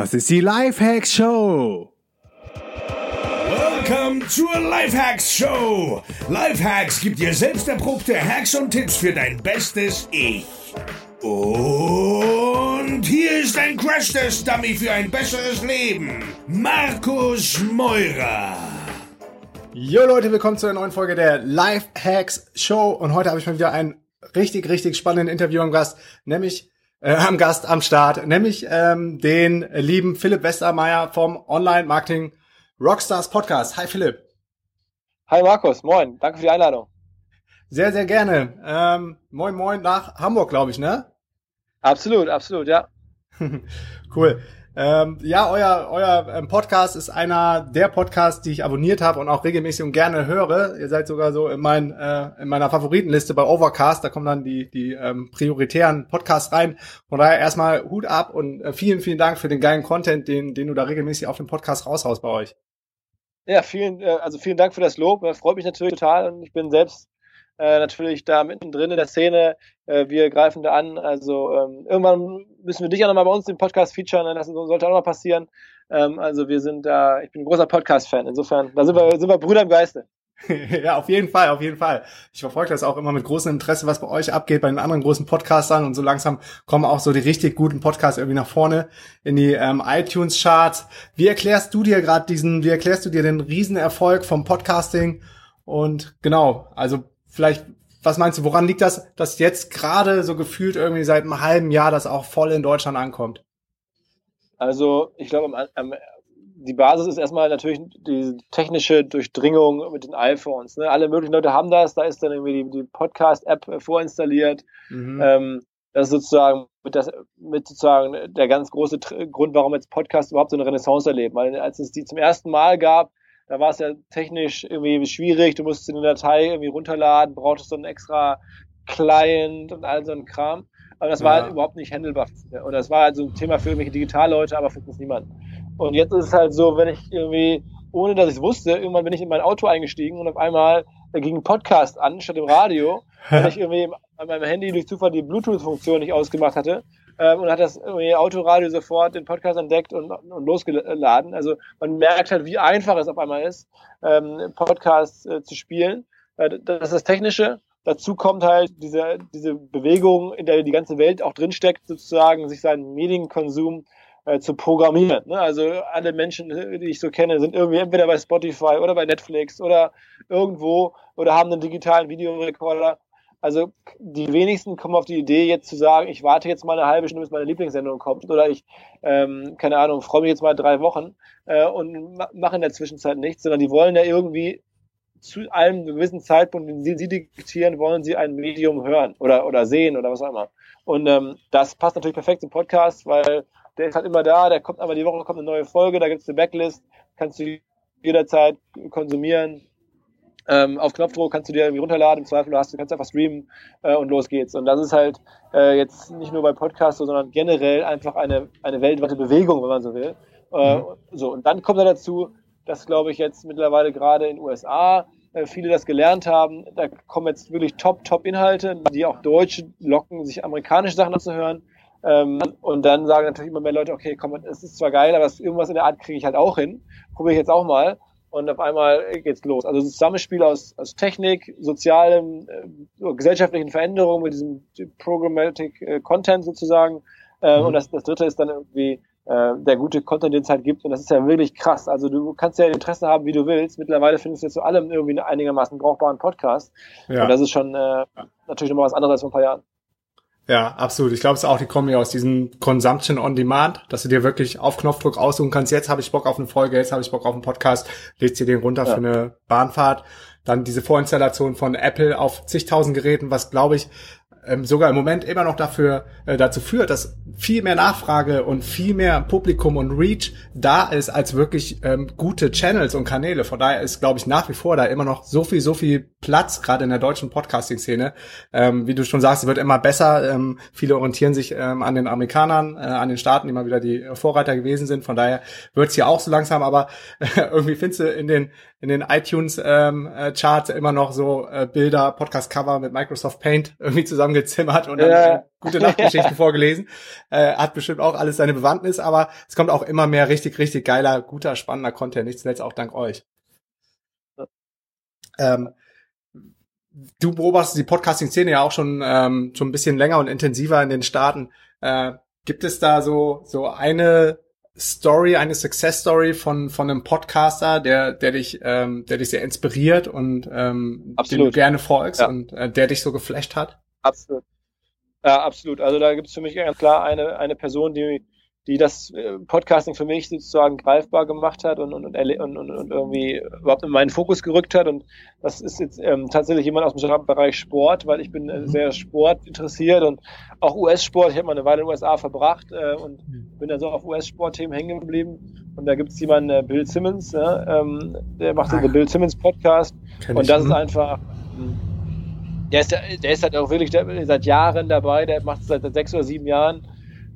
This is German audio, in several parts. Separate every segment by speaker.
Speaker 1: Das ist die Lifehacks Show.
Speaker 2: Welcome zur Lifehacks Show. Lifehacks gibt dir selbst erprobte Hacks und Tipps für dein bestes Ich. Und hier ist ein Crash-Test-Dummy für ein besseres Leben. Markus Meurer.
Speaker 1: Jo Leute, willkommen zu einer neuen Folge der Lifehacks Show. Und heute habe ich mal wieder einen richtig, richtig spannenden Interview am Gast, nämlich äh, am Gast am Start, nämlich ähm, den lieben Philipp Westermeier vom Online-Marketing Rockstars Podcast. Hi Philipp.
Speaker 3: Hi Markus, moin, danke für die Einladung.
Speaker 1: Sehr, sehr gerne. Ähm, moin, moin nach Hamburg, glaube ich, ne?
Speaker 3: Absolut, absolut, ja.
Speaker 1: cool. Ähm, ja, euer, euer ähm, Podcast ist einer der Podcasts, die ich abonniert habe und auch regelmäßig und gerne höre. Ihr seid sogar so in, mein, äh, in meiner Favoritenliste bei Overcast. Da kommen dann die, die ähm, prioritären Podcasts rein. Von daher erstmal Hut ab und äh, vielen, vielen Dank für den geilen Content, den, den du da regelmäßig auf dem Podcast raushaust bei euch.
Speaker 3: Ja, vielen, äh, also vielen Dank für das Lob. Das freut mich natürlich total und ich bin selbst äh, natürlich da mittendrin in der Szene. Äh, wir greifen da an. Also ähm, irgendwann müssen wir dich auch nochmal bei uns im Podcast featuren. Ne? Das sollte auch noch passieren. Ähm, also wir sind da, ich bin ein großer Podcast-Fan. Insofern, da sind wir, sind wir Brüder im Geiste.
Speaker 1: ja, auf jeden Fall, auf jeden Fall. Ich verfolge das auch immer mit großem Interesse, was bei euch abgeht, bei den anderen großen Podcastern und so langsam kommen auch so die richtig guten Podcasts irgendwie nach vorne in die ähm, iTunes-Charts. Wie erklärst du dir gerade diesen, wie erklärst du dir den Riesenerfolg vom Podcasting? Und genau, also vielleicht, was meinst du, woran liegt das, dass jetzt gerade so gefühlt irgendwie seit einem halben Jahr das auch voll in Deutschland ankommt?
Speaker 3: Also ich glaube, die Basis ist erstmal natürlich die technische Durchdringung mit den iPhones. Ne? Alle möglichen Leute haben das, da ist dann irgendwie die, die Podcast-App vorinstalliert. Mhm. Ähm, das ist sozusagen mit, das, mit sozusagen der ganz große Grund, warum jetzt Podcasts überhaupt so eine Renaissance erleben. Weil als es die zum ersten Mal gab, da war es ja technisch irgendwie schwierig. Du musstest eine Datei irgendwie runterladen, brauchtest so einen extra Client und all so ein Kram. Aber das war ja. halt überhaupt nicht handelbar. Und das war halt so ein Thema für irgendwelche Digitalleute, aber für uns niemand. Und jetzt ist es halt so, wenn ich irgendwie, ohne dass ich es wusste, irgendwann bin ich in mein Auto eingestiegen und auf einmal ging ein Podcast an statt dem Radio, weil ich irgendwie an meinem Handy durch Zufall die Bluetooth-Funktion nicht ausgemacht hatte ähm, und hat das Autoradio sofort den Podcast entdeckt und, und losgeladen. Also man merkt halt, wie einfach es auf einmal ist, ähm, Podcasts äh, zu spielen. Äh, das ist das Technische. Dazu kommt halt diese, diese Bewegung, in der die ganze Welt auch drinsteckt, sozusagen, sich seinen Medienkonsum äh, zu programmieren. Ne? Also alle Menschen, die ich so kenne, sind irgendwie entweder bei Spotify oder bei Netflix oder irgendwo oder haben einen digitalen Videorekorder also die wenigsten kommen auf die Idee, jetzt zu sagen, ich warte jetzt mal eine halbe Stunde, bis meine Lieblingssendung kommt oder ich, ähm, keine Ahnung, freue mich jetzt mal drei Wochen äh, und ma mache in der Zwischenzeit nichts, sondern die wollen ja irgendwie zu einem gewissen Zeitpunkt, den sie, sie diktieren, wollen sie ein Medium hören oder, oder sehen oder was auch immer. Und ähm, das passt natürlich perfekt zum Podcast, weil der ist halt immer da, der kommt einmal die Woche, kommt eine neue Folge, da gibt es eine Backlist, kannst du jederzeit konsumieren, ähm, auf Knopfdruck kannst du dir irgendwie runterladen, im Zweifel hast du kannst einfach streamen äh, und los geht's. Und das ist halt äh, jetzt nicht nur bei Podcasts, sondern generell einfach eine, eine weltweite Bewegung, wenn man so will. Äh, mhm. So, und dann kommt da dazu, dass, glaube ich, jetzt mittlerweile gerade in den USA äh, viele das gelernt haben. Da kommen jetzt wirklich top, top Inhalte, die auch Deutsche locken, sich amerikanische Sachen anzuhören. Ähm, und dann sagen natürlich immer mehr Leute, okay, komm, es ist zwar geil, aber irgendwas in der Art kriege ich halt auch hin. Probiere ich jetzt auch mal und auf einmal geht's los. Also das Zusammenspiel aus, aus Technik, sozialem, äh, gesellschaftlichen Veränderungen mit diesem Programmatic äh, Content sozusagen. Äh, mhm. Und das, das dritte ist dann irgendwie äh, der gute Content, den es halt gibt. Und das ist ja wirklich krass. Also du kannst ja Interesse haben, wie du willst. Mittlerweile findest du jetzt zu allem irgendwie einen einigermaßen brauchbaren Podcast. Ja. Und das ist schon äh, natürlich nochmal was anderes als vor ein paar Jahren.
Speaker 1: Ja, absolut. Ich glaube, es ist auch die Kombi aus diesem Consumption on Demand, dass du dir wirklich auf Knopfdruck aussuchen kannst. Jetzt habe ich Bock auf eine Folge, jetzt habe ich Bock auf einen Podcast, legst dir den runter ja. für eine Bahnfahrt. Dann diese Vorinstallation von Apple auf zigtausend Geräten, was glaube ich ähm, sogar im Moment immer noch dafür äh, dazu führt, dass viel mehr Nachfrage und viel mehr Publikum und Reach da ist als wirklich ähm, gute Channels und Kanäle. Von daher ist, glaube ich, nach wie vor da immer noch so viel, so viel Platz, gerade in der deutschen Podcasting-Szene. Ähm, wie du schon sagst, es wird immer besser. Ähm, viele orientieren sich ähm, an den Amerikanern, äh, an den Staaten, die immer wieder die Vorreiter gewesen sind. Von daher wird es hier auch so langsam, aber äh, irgendwie findest du in den in den iTunes ähm, äh, immer noch so äh, Bilder, Podcast-Cover mit Microsoft Paint irgendwie zusammen zusammengezimmert und dann gute Nachtgeschichten vorgelesen. Äh, hat bestimmt auch alles seine Bewandtnis, aber es kommt auch immer mehr richtig, richtig geiler, guter, spannender Content, nicht zuletzt auch dank euch. Ähm, du beobachtest die Podcasting-Szene ja auch schon ähm, schon ein bisschen länger und intensiver in den Staaten. Äh, gibt es da so so eine Story, eine Success Story von von einem Podcaster, der der dich ähm, der dich sehr inspiriert und ähm, den du gerne folgst ja. und äh, der dich so geflasht hat?
Speaker 3: Absolut. Ja, absolut. Also da gibt es für mich ganz klar eine eine Person, die die das äh, Podcasting für mich sozusagen greifbar gemacht hat und, und, und, und, und irgendwie überhaupt in meinen Fokus gerückt hat. Und das ist jetzt ähm, tatsächlich jemand aus dem Bereich Sport, weil ich bin äh, mhm. sehr Sport interessiert und auch US-Sport. Ich habe mal eine Weile in den USA verbracht äh, und mhm. bin dann so auf US-Sport-Themen hängen geblieben. Und da gibt es jemanden, äh, Bill Simmons, ja, ähm, der macht den Bill Simmons Podcast. Und das ist mhm. einfach. Hm, der ist, der ist halt auch wirklich seit Jahren dabei, der macht es seit sechs oder sieben Jahren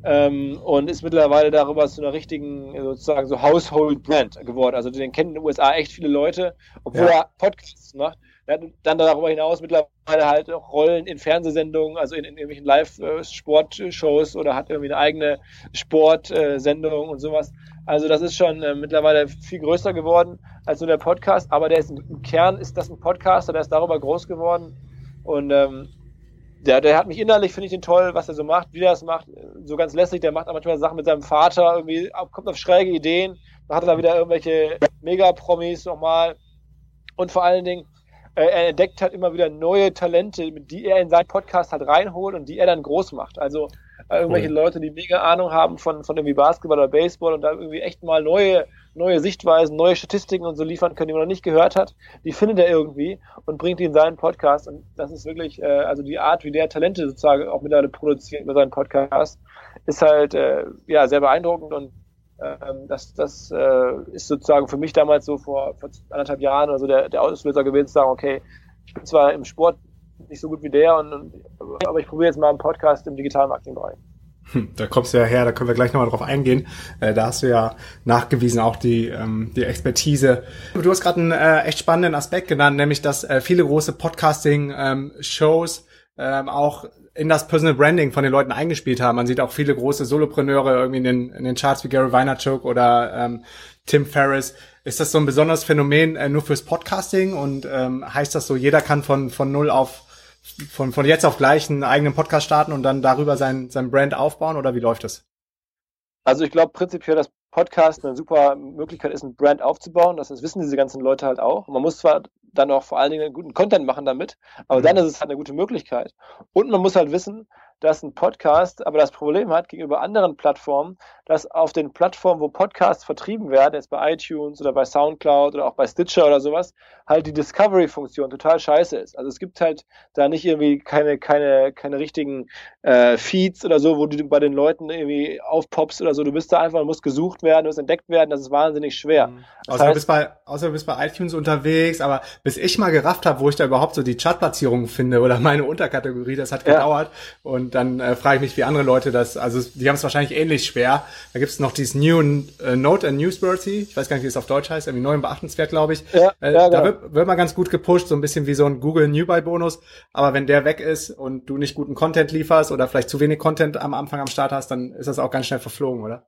Speaker 3: ähm, und ist mittlerweile darüber zu einer richtigen, sozusagen so Household Brand geworden. Also den kennen in den USA echt viele Leute, obwohl ja. er Podcasts macht. Er hat dann darüber hinaus mittlerweile halt auch Rollen in Fernsehsendungen, also in, in irgendwelchen Live-Sportshows oder hat irgendwie eine eigene Sportsendung und sowas. Also das ist schon äh, mittlerweile viel größer geworden als nur der Podcast, aber der ist im Kern ist das ein Podcaster, der ist darüber groß geworden und ähm, der, der hat mich innerlich, finde ich den toll, was er so macht, wie er das macht, so ganz lässig, der macht manchmal Sachen mit seinem Vater, irgendwie kommt auf schräge Ideen, dann hat er da wieder irgendwelche Mega-Promis nochmal und vor allen Dingen, äh, er entdeckt halt immer wieder neue Talente, die er in seinen Podcast halt reinholt und die er dann groß macht. Also äh, irgendwelche cool. Leute, die mega Ahnung haben von, von irgendwie Basketball oder Baseball und da irgendwie echt mal neue neue Sichtweisen, neue Statistiken und so liefern können, die man noch nicht gehört hat, die findet er irgendwie und bringt die in seinen Podcast. Und das ist wirklich, äh, also die Art, wie der Talente sozusagen auch mittlerweile produziert über seinen Podcast, ist halt äh, ja sehr beeindruckend und ähm, das, das äh, ist sozusagen für mich damals so vor, vor anderthalb Jahren oder so der, der Auslöser gewesen, zu sagen, okay, ich bin zwar im Sport nicht so gut wie der, und, und aber ich probiere jetzt mal einen Podcast im digitalen Marketingbereich.
Speaker 1: Hm, da kommst du ja her, da können wir gleich nochmal drauf eingehen. Äh, da hast du ja nachgewiesen auch die, ähm, die Expertise. Du hast gerade einen äh, echt spannenden Aspekt genannt, nämlich dass äh, viele große Podcasting-Shows ähm, auch in das Personal Branding von den Leuten eingespielt haben. Man sieht auch viele große Solopreneure irgendwie in den, in den Charts wie Gary Vaynerchuk oder ähm, Tim Ferriss. Ist das so ein besonderes Phänomen äh, nur fürs Podcasting und ähm, heißt das so, jeder kann von, von null auf von, von jetzt auf gleich einen eigenen Podcast starten und dann darüber sein, sein Brand aufbauen oder wie läuft das?
Speaker 3: Also ich glaube prinzipiell, dass Podcast eine super Möglichkeit ist, ein Brand aufzubauen. Das wissen diese ganzen Leute halt auch. Man muss zwar dann auch vor allen Dingen guten Content machen damit, aber mhm. dann ist es halt eine gute Möglichkeit. Und man muss halt wissen, dass ein Podcast aber das Problem hat gegenüber anderen Plattformen, dass auf den Plattformen, wo Podcasts vertrieben werden, jetzt bei iTunes oder bei Soundcloud oder auch bei Stitcher oder sowas, halt die Discovery-Funktion total scheiße ist. Also es gibt halt da nicht irgendwie keine, keine, keine richtigen äh, Feeds oder so, wo du bei den Leuten irgendwie aufpoppst oder so. Du bist da einfach, du musst gesucht werden, du musst entdeckt werden, das ist wahnsinnig schwer. Mhm.
Speaker 1: Außer, heißt, du bist bei, außer du bist bei iTunes unterwegs, aber bis ich mal gerafft habe, wo ich da überhaupt so die Chartplatzierung finde oder meine Unterkategorie, das hat gedauert. Ja. Und dann äh, frage ich mich, wie andere Leute das, also die haben es wahrscheinlich ähnlich schwer. Da gibt es noch dieses New äh, Note and Newsworthy, ich weiß gar nicht, wie es auf Deutsch heißt, irgendwie neu und beachtenswert, glaube ich. Ja, äh, ja, da genau. wird, wird man ganz gut gepusht, so ein bisschen wie so ein Google New Buy Bonus. Aber wenn der weg ist und du nicht guten Content lieferst oder vielleicht zu wenig Content am Anfang am Start hast, dann ist das auch ganz schnell verflogen, oder?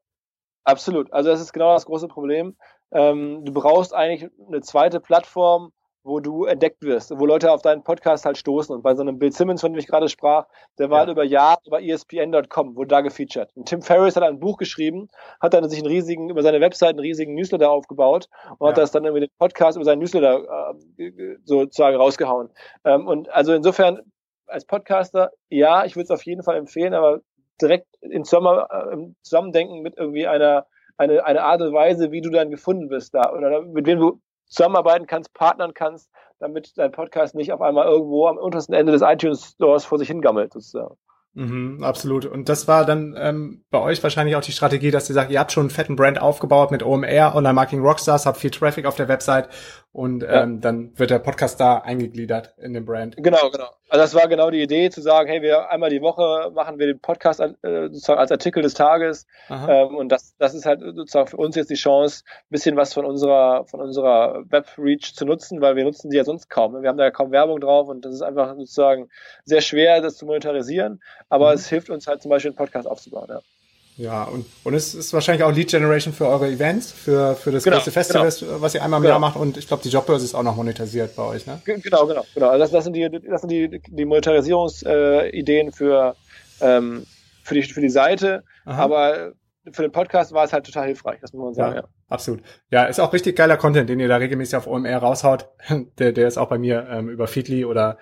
Speaker 3: Absolut. Also das ist genau das große Problem. Ähm, du brauchst eigentlich eine zweite Plattform, wo du entdeckt wirst, wo Leute auf deinen Podcast halt stoßen. Und bei so einem Bill Simmons, von dem ich gerade sprach, der war ja. halt über Jahre über ESPN.com, wurde da gefeatured. Und Tim Ferriss hat ein Buch geschrieben, hat dann sich einen riesigen, über seine Website einen riesigen Newsletter aufgebaut und ja. hat das dann irgendwie den Podcast über seinen Newsletter äh, sozusagen rausgehauen. Ähm, und also insofern, als Podcaster, ja, ich würde es auf jeden Fall empfehlen, aber direkt in Sommer, äh, im Zusammendenken mit irgendwie einer eine, eine Art und Weise, wie du dann gefunden wirst da oder mit wem du zusammenarbeiten kannst, partnern kannst, damit dein Podcast nicht auf einmal irgendwo am untersten Ende des iTunes Stores vor sich hingammelt, sozusagen.
Speaker 1: Mhm, absolut. Und das war dann ähm, bei euch wahrscheinlich auch die Strategie, dass ihr sagt, ihr habt schon einen fetten Brand aufgebaut mit OMR, Online Marketing Rockstars, habt viel Traffic auf der Website und ja. ähm, dann wird der Podcast da eingegliedert in den Brand.
Speaker 3: Genau, genau. Also das war genau die Idee, zu sagen, hey, wir einmal die Woche machen wir den Podcast äh, sozusagen als Artikel des Tages. Ähm, und das, das ist halt sozusagen für uns jetzt die Chance, ein bisschen was von unserer, von unserer Web-Reach zu nutzen, weil wir nutzen die ja sonst kaum. Wir haben da ja kaum Werbung drauf und das ist einfach sozusagen sehr schwer, das zu monetarisieren. Aber mhm. es hilft uns halt zum Beispiel einen Podcast aufzubauen. Ja.
Speaker 1: Ja, und, und es ist wahrscheinlich auch Lead Generation für eure Events, für, für das genau, große Festival, genau. was ihr einmal im genau. Jahr macht. Und ich glaube, die Jobbörse ist auch noch monetarisiert bei euch, ne?
Speaker 3: Genau, genau, genau. Also das, das sind die, das sind die, die Monetarisierungsideen äh, für, ähm, für, die, für die Seite. Aha. Aber für den Podcast war es halt total hilfreich, das muss man sagen,
Speaker 1: ja. ja. Absolut. Ja, ist auch richtig geiler Content, den ihr da regelmäßig auf OMR raushaut. Der, der ist auch bei mir ähm, über Feedly oder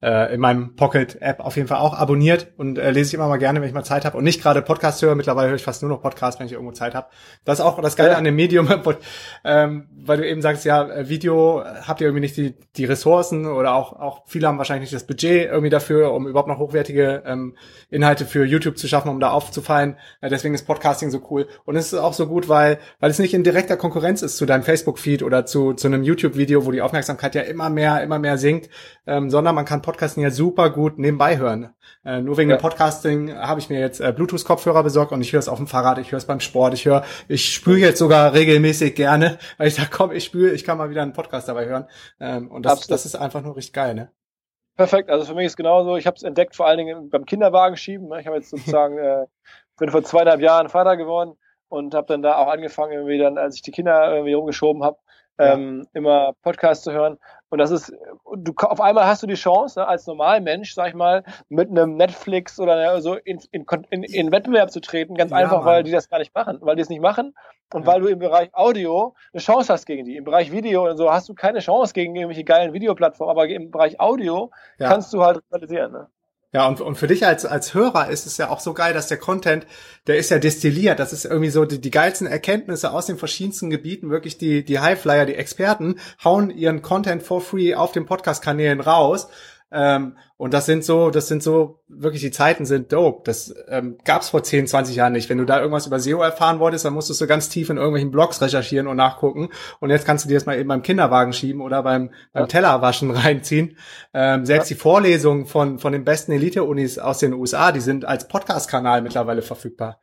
Speaker 1: äh, in meinem Pocket-App auf jeden Fall auch abonniert und äh, lese ich immer mal gerne, wenn ich mal Zeit habe und nicht gerade Podcast höre. Mittlerweile höre ich fast nur noch Podcast, wenn ich irgendwo Zeit habe. Das ist auch das Geile ja. an dem Medium, ähm, weil du eben sagst, ja, äh, Video habt ihr irgendwie nicht die, die Ressourcen oder auch, auch viele haben wahrscheinlich nicht das Budget irgendwie dafür, um überhaupt noch hochwertige ähm, Inhalte für YouTube zu schaffen, um da aufzufallen. Äh, deswegen ist Podcasting so cool. Und es ist auch so gut, weil, weil es nicht in direkter Konkurrenz ist zu deinem Facebook-Feed oder zu, zu einem YouTube-Video, wo die Aufmerksamkeit ja immer mehr, immer mehr sinkt, ähm, sondern man kann Podcasting ja super gut nebenbei hören. Äh, nur wegen ja. dem Podcasting habe ich mir jetzt äh, Bluetooth-Kopfhörer besorgt und ich höre es auf dem Fahrrad, ich höre es beim Sport, ich höre, ich spüre jetzt sogar regelmäßig gerne, weil ich sage, komm, ich spüre, ich kann mal wieder einen Podcast dabei hören. Ähm, und das, das ist einfach nur richtig geil, ne?
Speaker 3: Perfekt, also für mich ist genauso, ich habe es entdeckt, vor allen Dingen beim Kinderwagen schieben. Ne? Ich habe jetzt sozusagen, äh, bin vor zweieinhalb Jahren Vater geworden und habe dann da auch angefangen, irgendwie dann, als ich die Kinder irgendwie rumgeschoben habe, ähm, immer Podcast zu hören. Und das ist, du auf einmal hast du die Chance, ne, als Normalmensch, sag ich mal, mit einem Netflix oder so in, in, in, in Wettbewerb zu treten, ganz ja, einfach, Mann. weil die das gar nicht machen, weil die es nicht machen und ja. weil du im Bereich Audio eine Chance hast gegen die. Im Bereich Video und so hast du keine Chance gegen irgendwelche geilen Videoplattformen, aber im Bereich Audio ja. kannst du halt realisieren. Ne?
Speaker 1: Ja, und, und für dich als, als Hörer ist es ja auch so geil, dass der Content, der ist ja destilliert. Das ist irgendwie so die, die geilsten Erkenntnisse aus den verschiedensten Gebieten. Wirklich die, die Highflyer, die Experten hauen ihren Content for free auf den Podcast-Kanälen raus. Ähm, und das sind so, das sind so, wirklich die Zeiten sind dope. Das ähm, gab es vor 10, 20 Jahren nicht. Wenn du da irgendwas über SEO erfahren wolltest, dann musstest du ganz tief in irgendwelchen Blogs recherchieren und nachgucken. Und jetzt kannst du dir das mal eben beim Kinderwagen schieben oder beim, beim ja. Tellerwaschen reinziehen. Ähm, selbst ja. die Vorlesungen von, von den besten Elite-Unis aus den USA, die sind als Podcast-Kanal mittlerweile verfügbar.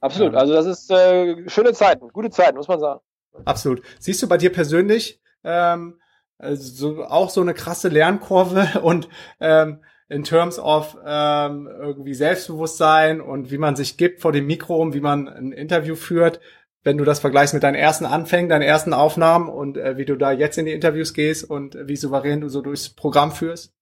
Speaker 3: Absolut. Also das ist äh, schöne Zeiten, gute Zeiten, muss man sagen.
Speaker 1: Absolut. Siehst du bei dir persönlich ähm, also so, auch so eine krasse Lernkurve und ähm, in terms of ähm, irgendwie Selbstbewusstsein und wie man sich gibt vor dem Mikro und wie man ein Interview führt, wenn du das vergleichst mit deinen ersten Anfängen, deinen ersten Aufnahmen und äh, wie du da jetzt in die Interviews gehst und wie souverän du so durchs Programm führst?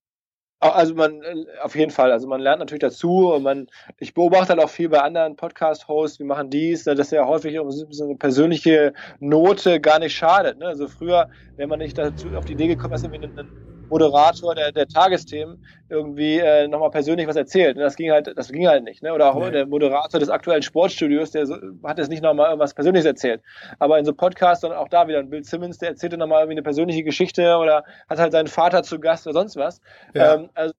Speaker 3: Also man, äh, auf jeden Fall, also man lernt natürlich dazu und man, ich beobachte halt auch viel bei anderen Podcast-Hosts, wie machen dies, ne, dass ja häufig so eine persönliche Note gar nicht schadet. Ne? Also früher, wenn man nicht dazu auf die Idee gekommen ist, irgendwie einen Moderator der, der Tagesthemen irgendwie äh, nochmal persönlich was erzählt. Und das ging halt, das ging halt nicht. Ne? Oder auch nee. der Moderator des aktuellen Sportstudios, der so, hat jetzt nicht nochmal irgendwas Persönliches erzählt. Aber in so Podcasts dann auch da wieder ein Bill Simmons, der erzählte nochmal irgendwie eine persönliche Geschichte oder hat halt seinen Vater zu Gast oder sonst was. Ja. Ähm, also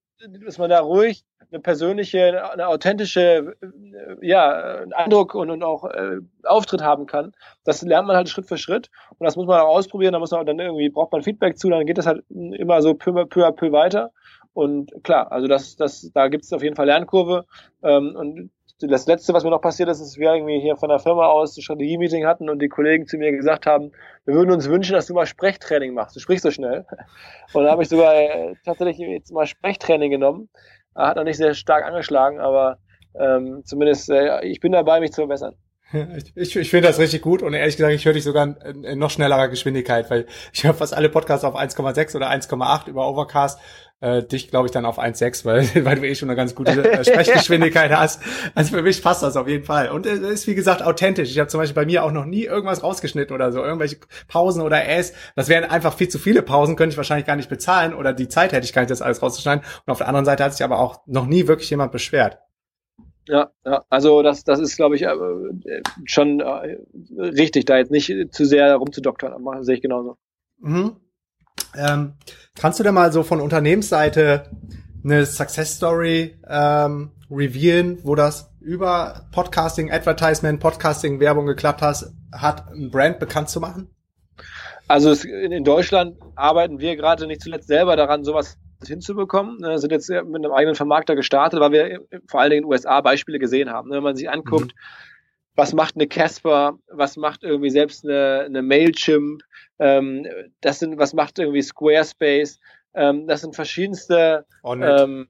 Speaker 3: dass man da ruhig eine persönliche, eine authentische, äh, ja, Eindruck und, und auch äh, Auftritt haben kann. Das lernt man halt Schritt für Schritt und das muss man auch ausprobieren. Da muss man dann irgendwie braucht man Feedback zu, dann geht das halt immer so peu, peu à peu weiter. Und klar, also das, das, da gibt es auf jeden Fall Lernkurve. Ähm, und das letzte, was mir noch passiert ist, ist, wir irgendwie hier von der Firma aus ein Strategie-Meeting hatten und die Kollegen zu mir gesagt haben, wir würden uns wünschen, dass du mal Sprechtraining machst. Du sprichst so schnell. Und da habe ich sogar äh, tatsächlich jetzt mal Sprechtraining genommen. Hat noch nicht sehr stark angeschlagen, aber ähm, zumindest äh, ich bin dabei, mich zu verbessern.
Speaker 1: Ich, ich finde das richtig gut und ehrlich gesagt, ich höre dich sogar in, in noch schnellerer Geschwindigkeit, weil ich höre fast alle Podcasts auf 1,6 oder 1,8 über Overcast. Äh, dich glaube ich dann auf 1,6, weil, weil du eh schon eine ganz gute äh, Sprechgeschwindigkeit hast. Also für mich passt das auf jeden Fall. Und es äh, ist wie gesagt authentisch. Ich habe zum Beispiel bei mir auch noch nie irgendwas rausgeschnitten oder so, irgendwelche Pausen oder Äs. Das wären einfach viel zu viele Pausen, könnte ich wahrscheinlich gar nicht bezahlen oder die Zeit hätte ich gar nicht, das alles rauszuschneiden. Und auf der anderen Seite hat sich aber auch noch nie wirklich jemand beschwert.
Speaker 3: Ja, ja, also das, das ist, glaube ich, äh, schon äh, richtig, da jetzt nicht zu sehr rumzudoktern, machen sehe ich genauso.
Speaker 1: Mhm. Ähm, kannst du denn mal so von Unternehmensseite eine Success Story ähm, revealen, wo das über Podcasting, Advertisement, Podcasting, Werbung geklappt has, hat, ein Brand bekannt zu machen?
Speaker 3: Also es, in Deutschland arbeiten wir gerade nicht zuletzt selber daran, sowas hinzubekommen. Wir sind jetzt mit einem eigenen Vermarkter gestartet, weil wir vor allen Dingen in den USA Beispiele gesehen haben. Wenn man sich anguckt, mhm. was macht eine Casper, was macht irgendwie selbst eine, eine Mailchimp, ähm, das sind, was macht irgendwie Squarespace, ähm, das sind verschiedenste, ähm,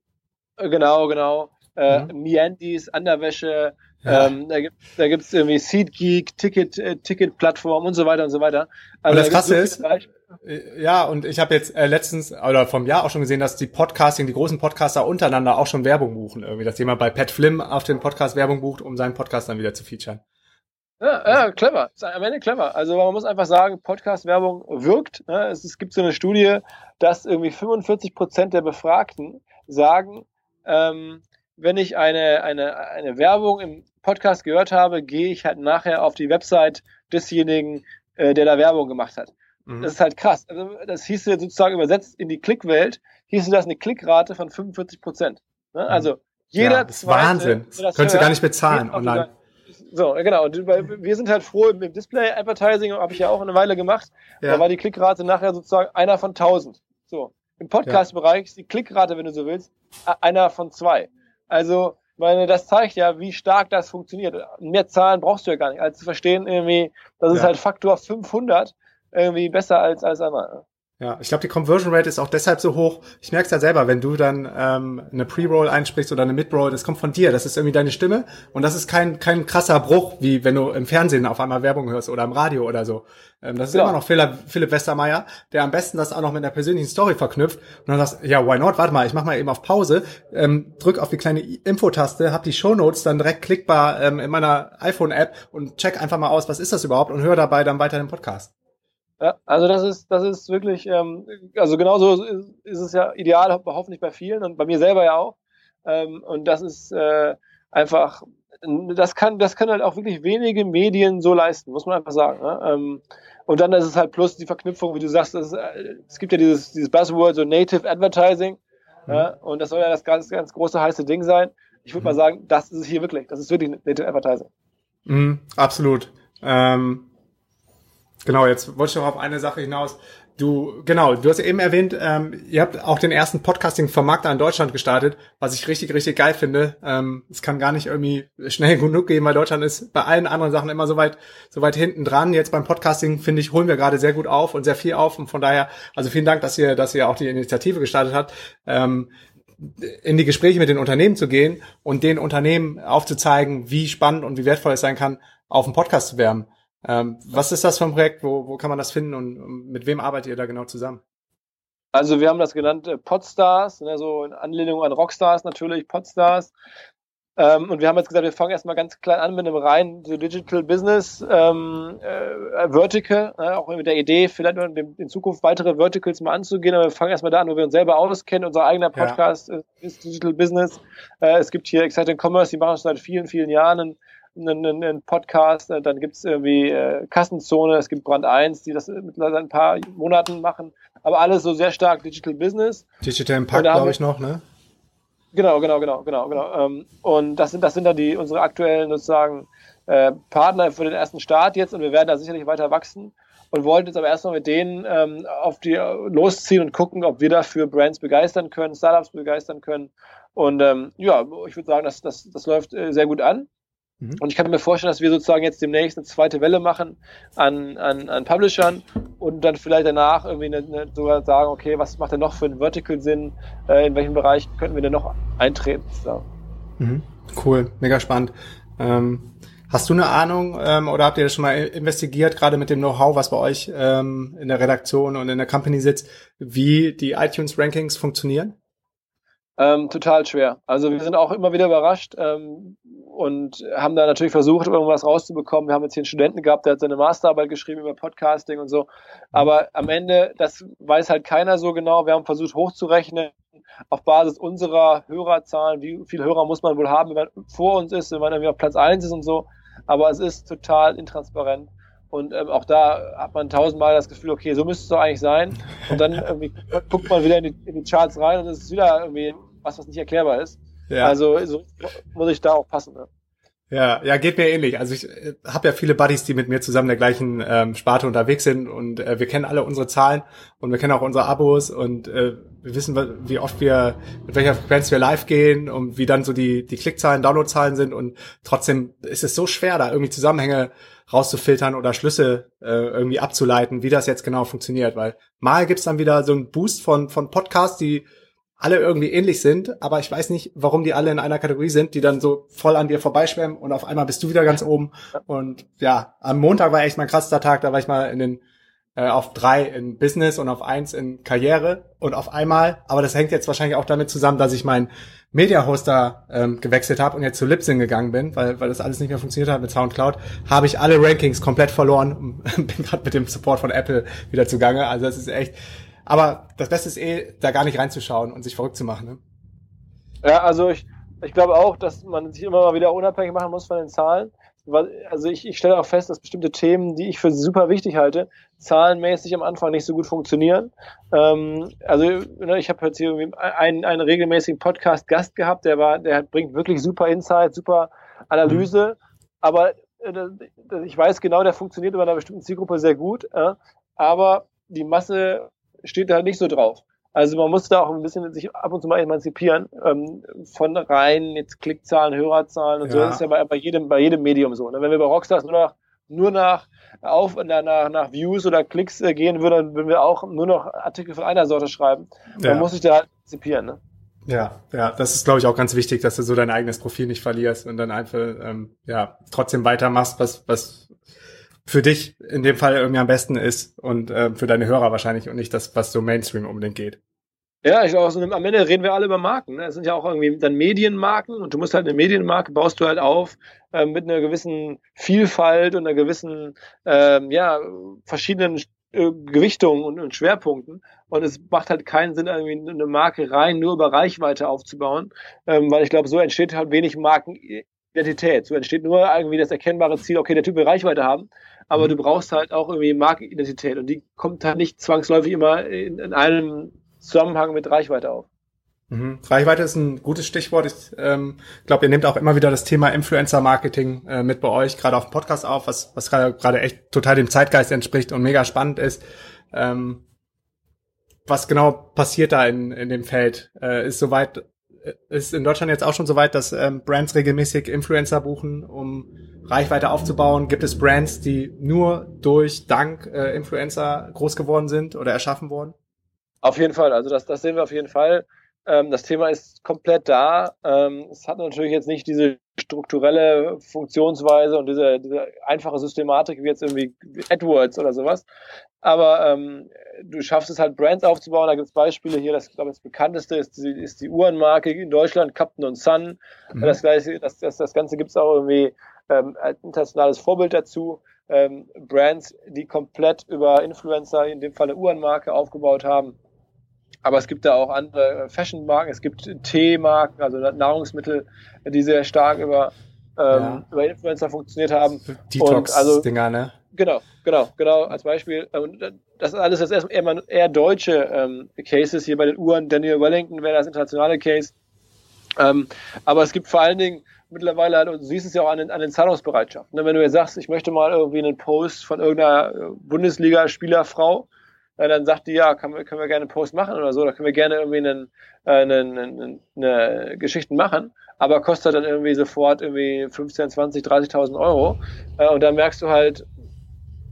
Speaker 3: genau, genau, äh, mhm. Miandis, Underwäsche, ja. Ähm, da gibt da gibt's irgendwie SeatGeek, Ticket, äh, Ticketplattform und so weiter und so weiter.
Speaker 1: Also und das Krasse so ist, äh, ja, und ich habe jetzt äh, letztens oder vom Jahr auch schon gesehen, dass die Podcasting, die großen Podcaster untereinander auch schon Werbung buchen irgendwie, dass jemand bei Pat Flim auf den Podcast Werbung bucht, um seinen Podcast dann wieder zu featuren.
Speaker 3: Ja, ja, clever. Ist am Ende clever. Also man muss einfach sagen, Podcast-Werbung wirkt. Ne? Es, es, gibt so eine Studie, dass irgendwie 45 Prozent der Befragten sagen, ähm, wenn ich eine, eine, eine Werbung im Podcast gehört habe, gehe ich halt nachher auf die Website desjenigen, äh, der da Werbung gemacht hat. Mhm. Das ist halt krass. Also das hieß sozusagen übersetzt in die Klickwelt, hieße das eine Klickrate von 45 Prozent. Ne? Mhm. Also jeder ja,
Speaker 1: das zweite, Wahnsinn. Das Könntest du gar nicht bezahlen online.
Speaker 3: So, genau. Und wir sind halt froh im Display-Advertising, habe ich ja auch eine Weile gemacht. Ja. Da war die Klickrate nachher sozusagen einer von 1000. So. Im Podcast-Bereich ist die Klickrate, wenn du so willst, einer von zwei. Also, meine, das zeigt ja, wie stark das funktioniert. Mehr Zahlen brauchst du ja gar nicht, als zu verstehen irgendwie, das ist ja. halt Faktor 500 irgendwie besser als als einmal.
Speaker 1: Ja, ich glaube, die Conversion Rate ist auch deshalb so hoch. Ich merke es ja selber, wenn du dann ähm, eine Pre-Roll einsprichst oder eine Mid-Roll, das kommt von dir. Das ist irgendwie deine Stimme und das ist kein kein krasser Bruch, wie wenn du im Fernsehen auf einmal Werbung hörst oder im Radio oder so. Ähm, das ist ja. immer noch Philipp, Westermeier, der am besten das auch noch mit einer persönlichen Story verknüpft und dann sagst, ja, why not? Warte mal, ich mach mal eben auf Pause, ähm, drück auf die kleine Infotaste, hab die Shownotes dann direkt klickbar ähm, in meiner iPhone-App und check einfach mal aus, was ist das überhaupt und hör dabei dann weiter den Podcast.
Speaker 3: Ja, also das ist, das ist wirklich, ähm, also genauso ist, ist es ja ideal, hoffentlich bei vielen und bei mir selber ja auch. Ähm, und das ist äh, einfach, das kann, das kann halt auch wirklich wenige Medien so leisten, muss man einfach sagen. Ne? Ähm, und dann ist es halt plus die Verknüpfung, wie du sagst, es, äh, es gibt ja dieses, dieses Buzzword, so Native Advertising. Mhm. Ja? Und das soll ja das ganz, ganz große heiße Ding sein. Ich würde mhm. mal sagen, das ist es hier wirklich. Das ist wirklich Native Advertising.
Speaker 1: Mhm, absolut. Ähm Genau, jetzt wollte ich noch auf eine Sache hinaus. Du, genau, du hast eben erwähnt, ähm, ihr habt auch den ersten Podcasting-Vermarkter in Deutschland gestartet, was ich richtig, richtig geil finde. Ähm, es kann gar nicht irgendwie schnell genug gehen, weil Deutschland ist bei allen anderen Sachen immer so weit, so weit hinten dran. Jetzt beim Podcasting, finde ich, holen wir gerade sehr gut auf und sehr viel auf. Und von daher, also vielen Dank, dass ihr, dass ihr auch die Initiative gestartet habt. Ähm, in die Gespräche mit den Unternehmen zu gehen und den Unternehmen aufzuzeigen, wie spannend und wie wertvoll es sein kann, auf dem Podcast zu werben. Ähm, was ist das für ein Projekt? Wo, wo kann man das finden und mit wem arbeitet ihr da genau zusammen?
Speaker 3: Also wir haben das genannt äh, Podstars, ne, so in Anlehnung an Rockstars natürlich, Podstars. Ähm, und wir haben jetzt gesagt, wir fangen erstmal ganz klein an mit einem reinen so Digital Business ähm, äh, Vertical, äh, auch mit der Idee, vielleicht in Zukunft weitere Verticals mal anzugehen, aber wir fangen erstmal da an, wo wir uns selber auskennen. Unser eigener Podcast ja. ist Digital Business. Äh, es gibt hier Exciting Commerce, die machen es seit vielen, vielen Jahren einen einen, einen Podcast, äh, dann gibt's irgendwie äh, Kassenzone, es gibt Brand 1, die das mittlerweile ein paar Monaten machen, aber alles so sehr stark Digital Business.
Speaker 1: Digital Impact, glaube ich, noch, ne?
Speaker 3: Genau, genau, genau, genau, genau. Ähm, und das sind, das sind dann die unsere aktuellen sozusagen äh, Partner für den ersten Start jetzt und wir werden da sicherlich weiter wachsen und wollten jetzt aber erstmal mit denen ähm, auf die losziehen und gucken, ob wir dafür Brands begeistern können, Startups begeistern können. Und ähm, ja, ich würde sagen, das, das, das läuft äh, sehr gut an. Mhm. Und ich kann mir vorstellen, dass wir sozusagen jetzt demnächst eine zweite Welle machen an, an, an Publishern und dann vielleicht danach irgendwie eine, eine, sogar sagen, okay, was macht denn noch für einen Vertical Sinn? Äh, in welchem Bereich könnten wir denn noch eintreten? So.
Speaker 1: Mhm. Cool, mega spannend. Ähm, hast du eine Ahnung ähm, oder habt ihr das schon mal investigiert, gerade mit dem Know-how, was bei euch ähm, in der Redaktion und in der Company sitzt, wie die iTunes-Rankings funktionieren?
Speaker 3: Ähm, total schwer. Also wir sind auch immer wieder überrascht ähm, und haben da natürlich versucht, irgendwas rauszubekommen. Wir haben jetzt hier einen Studenten gehabt, der hat seine Masterarbeit geschrieben über Podcasting und so. Aber am Ende, das weiß halt keiner so genau. Wir haben versucht hochzurechnen auf Basis unserer Hörerzahlen, wie viele Hörer muss man wohl haben, wenn man vor uns ist, wenn man irgendwie auf Platz eins ist und so. Aber es ist total intransparent. Und ähm, auch da hat man tausendmal das Gefühl, okay, so müsste es doch eigentlich sein. Und dann guckt man wieder in die, in die Charts rein und es ist wieder irgendwie was, was nicht erklärbar ist. Ja. Also so muss ich da auch passen. Ne?
Speaker 1: Ja, ja, geht mir ähnlich. Also ich äh, habe ja viele Buddies, die mit mir zusammen der gleichen ähm, Sparte unterwegs sind und äh, wir kennen alle unsere Zahlen und wir kennen auch unsere Abos und äh, wir wissen, wie oft wir, mit welcher Frequenz wir live gehen und wie dann so die, die Klickzahlen, Downloadzahlen sind und trotzdem ist es so schwer, da irgendwie Zusammenhänge rauszufiltern oder Schlüsse äh, irgendwie abzuleiten, wie das jetzt genau funktioniert, weil mal gibt's dann wieder so einen Boost von, von Podcasts, die alle irgendwie ähnlich sind, aber ich weiß nicht, warum die alle in einer Kategorie sind, die dann so voll an dir vorbeischwemmen und auf einmal bist du wieder ganz oben. Und ja, am Montag war echt mein krasser Tag, da war ich mal in den äh, auf drei in Business und auf eins in Karriere und auf einmal, aber das hängt jetzt wahrscheinlich auch damit zusammen, dass ich meinen Media-Hoster ähm, gewechselt habe und jetzt zu Libsyn gegangen bin, weil, weil das alles nicht mehr funktioniert hat mit Soundcloud, habe ich alle Rankings komplett verloren und bin gerade mit dem Support von Apple wieder zugange. Also das ist echt aber das Beste ist eh, da gar nicht reinzuschauen und sich verrückt zu machen. Ne?
Speaker 3: Ja, also ich, ich glaube auch, dass man sich immer mal wieder unabhängig machen muss von den Zahlen. Also ich, ich stelle auch fest, dass bestimmte Themen, die ich für super wichtig halte, zahlenmäßig am Anfang nicht so gut funktionieren. Ähm, also ne, ich habe jetzt hier einen, einen regelmäßigen Podcast-Gast gehabt, der war, der bringt wirklich super Insight, super Analyse, mhm. aber äh, ich weiß genau, der funktioniert über einer bestimmten Zielgruppe sehr gut, aber die Masse steht da nicht so drauf. Also man muss da auch ein bisschen sich ab und zu mal emanzipieren ähm, von rein jetzt Klickzahlen, Hörerzahlen und ja. so. Das ist ja bei, bei, jedem bei jedem Medium so. Ne? Wenn wir bei Rockstars nur nach nur nach auf nach, nach Views oder Klicks äh, gehen würden, dann würden wir auch nur noch Artikel von einer Sorte schreiben. Ja. Man muss sich da halt emanzipieren. Ne?
Speaker 1: Ja, ja, das ist, glaube ich, auch ganz wichtig, dass du so dein eigenes Profil nicht verlierst und dann einfach ähm, ja trotzdem weitermachst, was was für dich in dem Fall irgendwie am besten ist und äh, für deine Hörer wahrscheinlich und nicht das, was so Mainstream unbedingt geht.
Speaker 3: Ja, ich glaube, so am Ende reden wir alle über Marken. Ne? Es sind ja auch irgendwie dann Medienmarken und du musst halt eine Medienmarke baust du halt auf äh, mit einer gewissen Vielfalt und einer gewissen, ähm, ja, verschiedenen äh, Gewichtungen und, und, Schwerpunkten. Und es macht halt keinen Sinn, irgendwie eine Marke rein nur über Reichweite aufzubauen, ähm, weil ich glaube, so entsteht halt wenig Markenidentität. So entsteht nur irgendwie das erkennbare Ziel, okay, der Typ will Reichweite haben aber mhm. du brauchst halt auch irgendwie Markenidentität und die kommt halt nicht zwangsläufig immer in, in einem Zusammenhang mit Reichweite auf.
Speaker 1: Mhm. Reichweite ist ein gutes Stichwort. Ich ähm, glaube, ihr nehmt auch immer wieder das Thema Influencer-Marketing äh, mit bei euch, gerade auf dem Podcast auf, was, was gerade echt total dem Zeitgeist entspricht und mega spannend ist. Ähm, was genau passiert da in, in dem Feld? Äh, ist soweit ist in Deutschland jetzt auch schon so weit, dass ähm, Brands regelmäßig Influencer buchen, um Reichweite aufzubauen? Gibt es Brands, die nur durch Dank äh, Influencer groß geworden sind oder erschaffen wurden?
Speaker 3: Auf jeden Fall. Also das, das sehen wir auf jeden Fall. Ähm, das Thema ist komplett da. Ähm, es hat natürlich jetzt nicht diese strukturelle Funktionsweise und diese, diese einfache Systematik wie jetzt irgendwie AdWords oder sowas. Aber ähm, du schaffst es halt, Brands aufzubauen. Da gibt es Beispiele hier. Das, glaube ich, das bekannteste ist die, ist die Uhrenmarke in Deutschland, Captain und Sun. Mhm. Das, gleiche, das, das, das Ganze gibt es auch irgendwie ähm, als internationales Vorbild dazu. Ähm, Brands, die komplett über Influencer, in dem Fall eine Uhrenmarke, aufgebaut haben aber es gibt da auch andere äh, Fashion-Marken, es gibt Teemarken, also Nahrungsmittel, die sehr stark über, ähm, ja. über Influencer funktioniert haben.
Speaker 1: Detox-Dinger, also, ne?
Speaker 3: Genau, genau, genau, als Beispiel. Und das ist alles jetzt eher, eher deutsche ähm, Cases. Hier bei den Uhren, Daniel Wellington wäre das internationale Case. Ähm, aber es gibt vor allen Dingen mittlerweile, halt, und du siehst es ja auch an den, an den Zahlungsbereitschaften. Ne? Wenn du jetzt sagst, ich möchte mal irgendwie einen Post von irgendeiner äh, Bundesliga-Spielerfrau, dann sagt die, ja, kann, können wir gerne einen Post machen oder so, da können wir gerne irgendwie einen, äh, einen, einen, eine Geschichten machen, aber kostet dann irgendwie sofort irgendwie 15, 20, 30.000 Euro. Äh, und da merkst du halt,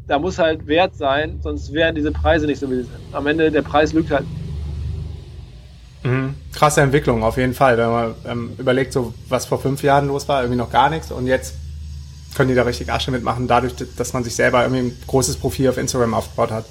Speaker 3: da muss halt Wert sein, sonst wären diese Preise nicht so, wie sie sind. Am Ende, der Preis lügt halt.
Speaker 1: Mhm. Krasse Entwicklung, auf jeden Fall. Wenn man ähm, überlegt, so was vor fünf Jahren los war, irgendwie noch gar nichts und jetzt können die da richtig Asche mitmachen, dadurch, dass man sich selber irgendwie ein großes Profil auf Instagram aufgebaut hat.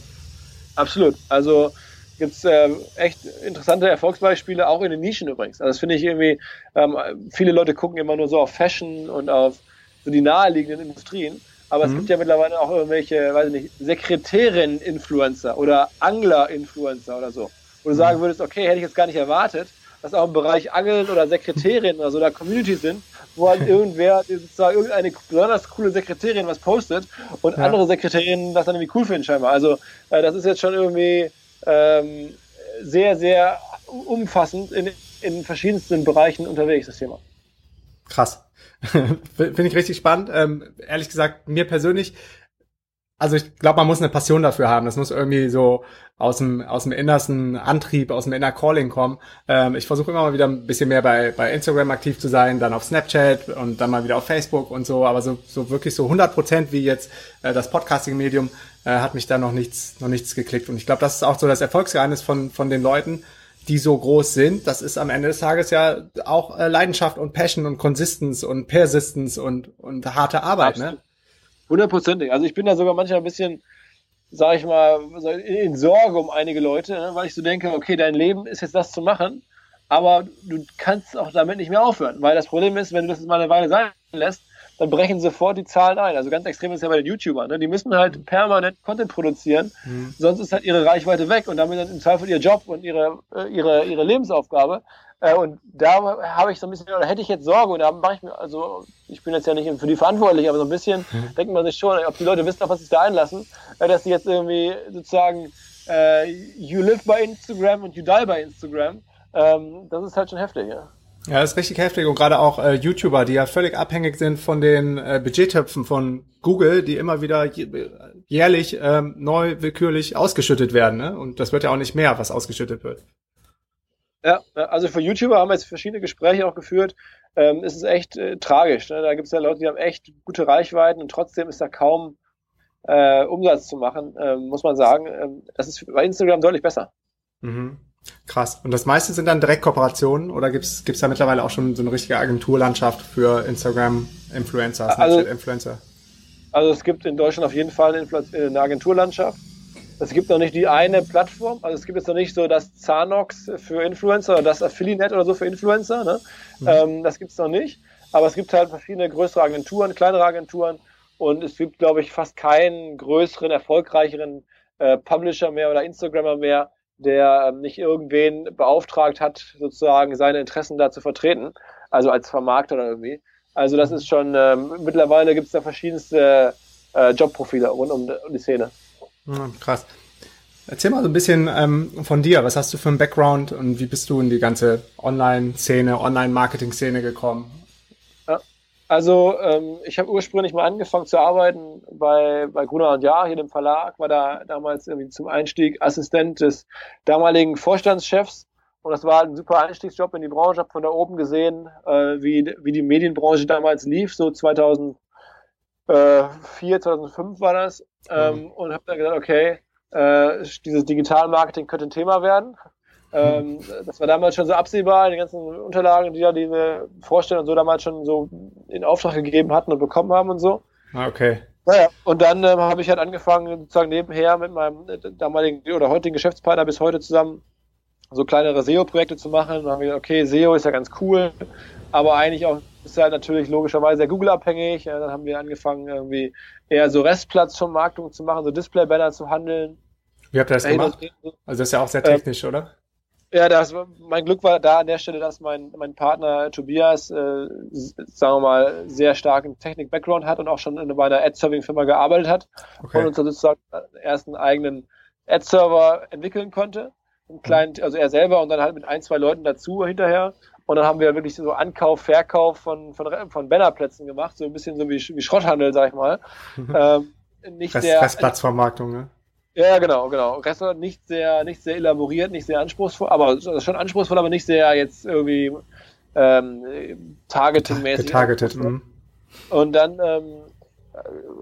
Speaker 3: Absolut. Also gibt es äh, echt interessante Erfolgsbeispiele, auch in den Nischen übrigens. Also das finde ich irgendwie, ähm, viele Leute gucken immer nur so auf Fashion und auf so die naheliegenden Industrien. Aber mhm. es gibt ja mittlerweile auch irgendwelche, weiß ich nicht, Sekretärin-Influencer oder Angler-Influencer oder so. Wo du mhm. sagen würdest, okay, hätte ich jetzt gar nicht erwartet, dass auch im Bereich Angeln oder Sekretärin oder so da Community sind, wo halt irgendwer, sozusagen irgendeine besonders coole Sekretärin was postet und ja. andere Sekretärinnen das dann irgendwie cool finden scheinbar. Also äh, das ist jetzt schon irgendwie ähm, sehr, sehr umfassend in, in verschiedensten Bereichen unterwegs, das Thema.
Speaker 1: Krass. Finde ich richtig spannend. Ähm, ehrlich gesagt, mir persönlich also ich glaube, man muss eine Passion dafür haben. Das muss irgendwie so aus dem aus dem innersten Antrieb, aus dem Inner Calling kommen. Ähm, ich versuche immer mal wieder ein bisschen mehr bei bei Instagram aktiv zu sein, dann auf Snapchat und dann mal wieder auf Facebook und so. Aber so so wirklich so 100 Prozent wie jetzt äh, das Podcasting-Medium äh, hat mich da noch nichts noch nichts geklickt. Und ich glaube, das ist auch so das Erfolgsgeheimnis von von den Leuten, die so groß sind. Das ist am Ende des Tages ja auch äh, Leidenschaft und Passion und Consistenz und Persistence und und harte Arbeit. Ne? Absolut. Ne?
Speaker 3: Hundertprozentig. Also ich bin da sogar manchmal ein bisschen, sag ich mal, in Sorge um einige Leute, ne? weil ich so denke, okay, dein Leben ist jetzt das zu machen, aber du kannst auch damit nicht mehr aufhören, weil das Problem ist, wenn du das mal eine Weile sein lässt, dann brechen sofort die Zahlen ein. Also ganz extrem ist ja bei den YouTubern. Ne? Die müssen halt permanent Content produzieren, mhm. sonst ist halt ihre Reichweite weg und damit dann im Zweifel ihr Job und ihre, äh, ihre, ihre Lebensaufgabe. Äh, und da habe ich so ein bisschen, oder hätte ich jetzt Sorge, und da mache ich mir, also ich bin jetzt ja nicht für die verantwortlich, aber so ein bisschen mhm. denkt man sich schon, ob die Leute wissen, auf was sie da einlassen, äh, dass sie jetzt irgendwie sozusagen äh, you live by Instagram und you die by Instagram. Ähm, das ist halt schon heftig, ja.
Speaker 1: Ja, das ist richtig heftig und gerade auch äh, YouTuber, die ja völlig abhängig sind von den äh, Budgettöpfen von Google, die immer wieder jährlich ähm, neu willkürlich ausgeschüttet werden. Ne? Und das wird ja auch nicht mehr, was ausgeschüttet wird.
Speaker 3: Ja, also für YouTuber haben wir jetzt verschiedene Gespräche auch geführt. Ähm, es ist echt äh, tragisch. Ne? Da gibt es ja Leute, die haben echt gute Reichweiten und trotzdem ist da kaum äh, Umsatz zu machen, ähm, muss man sagen. Ähm, das ist bei Instagram deutlich besser.
Speaker 1: Mhm. Krass. Und das meiste sind dann Direktkooperationen oder gibt's gibt's da mittlerweile auch schon so eine richtige Agenturlandschaft für Instagram-Influencer,
Speaker 3: also, Snapchat-Influencer? Also es gibt in Deutschland auf jeden Fall eine, eine Agenturlandschaft. Es gibt noch nicht die eine Plattform, also es gibt jetzt noch nicht so das Zanox für Influencer oder das Affiliate oder so für Influencer. Ne? Mhm. Ähm, das gibt es noch nicht. Aber es gibt halt verschiedene größere Agenturen, kleinere Agenturen und es gibt, glaube ich, fast keinen größeren, erfolgreicheren äh, Publisher mehr oder Instagrammer mehr, der ähm, nicht irgendwen beauftragt hat, sozusagen seine Interessen da zu vertreten, also als Vermarkter oder irgendwie. Also das mhm. ist schon, ähm, mittlerweile gibt es da verschiedenste äh, Jobprofile rund um, um die Szene.
Speaker 1: Ja, krass. Erzähl mal so ein bisschen ähm, von dir. Was hast du für einen Background und wie bist du in die ganze Online-Szene, Online-Marketing-Szene gekommen?
Speaker 3: Also ähm, ich habe ursprünglich mal angefangen zu arbeiten bei, bei Gruner und Jahr, hier im Verlag, war da damals irgendwie zum Einstieg Assistent des damaligen Vorstandschefs. Und das war ein super Einstiegsjob in die Branche. Habe von da oben gesehen, äh, wie, wie die Medienbranche damals lief, so 2004, 2005 war das ähm, mhm. und habe dann gesagt, okay, äh, dieses Digital-Marketing könnte ein Thema werden. Ähm, das war damals schon so absehbar, die ganzen Unterlagen, die da diese Vorstellung und so damals schon so in Auftrag gegeben hatten und bekommen haben und so.
Speaker 1: Ah, okay.
Speaker 3: Naja, und dann ähm, habe ich halt angefangen, sozusagen nebenher mit meinem äh, damaligen oder heutigen Geschäftspartner bis heute zusammen so kleinere SEO-Projekte zu machen. Und dann haben wir gesagt, okay, SEO ist ja ganz cool, aber eigentlich auch ist halt natürlich logischerweise sehr Google-abhängig. Ja, dann haben wir angefangen, irgendwie eher so Restplatzvermarktung zu machen, so Display-Banner zu handeln.
Speaker 1: Wie habt ihr das hey, gemacht? Also das ist ja auch sehr ähm, technisch, ähm, oder?
Speaker 3: Ja, das, mein Glück war da an der Stelle, dass mein, mein Partner Tobias, äh, sagen wir mal, sehr starken Technik-Background hat und auch schon in, bei einer Ad-Serving-Firma gearbeitet hat okay. und uns sozusagen erst einen eigenen Ad-Server entwickeln konnte. Einen kleinen, also er selber und dann halt mit ein, zwei Leuten dazu hinterher. Und dann haben wir wirklich so Ankauf, Verkauf von, von, von Bannerplätzen gemacht, so ein bisschen so wie, wie Schrotthandel, sag ich mal.
Speaker 1: ähm, nicht Rest, der, Restplatzvermarktung, ne?
Speaker 3: Ja, genau, genau. Restaurant nicht sehr, nicht sehr elaboriert, nicht sehr anspruchsvoll, aber schon anspruchsvoll, aber nicht sehr jetzt irgendwie ähm, targeting-mäßig.
Speaker 1: Targeted, mhm.
Speaker 3: Und dann ähm,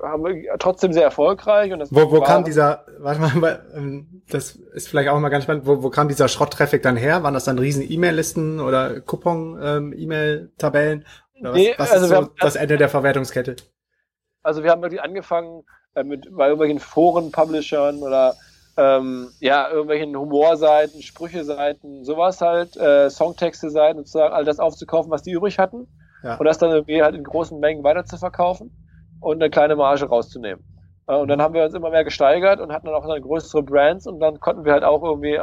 Speaker 3: haben wir trotzdem sehr erfolgreich. Und das
Speaker 1: wo wo kam dieser, warte mal, ähm, das ist vielleicht auch mal ganz spannend, wo, wo kam dieser Schrott-Traffic dann her? Waren das dann riesen E-Mail-Listen oder Coupon-E-Mail-Tabellen? Ähm, was, nee, was also ist so haben, das Ende der Verwertungskette?
Speaker 3: Also wir haben wirklich angefangen äh, mit bei irgendwelchen Foren-Publishern oder ähm, ja, irgendwelchen Humorseiten, Sprüche-Seiten, sowas halt, äh, Songtexte-Seiten sozusagen, all das aufzukaufen, was die übrig hatten. Ja. Und das dann irgendwie halt in großen Mengen weiter zu verkaufen und eine kleine Marge rauszunehmen. Äh, und dann haben wir uns immer mehr gesteigert und hatten dann auch dann größere Brands und dann konnten wir halt auch irgendwie äh,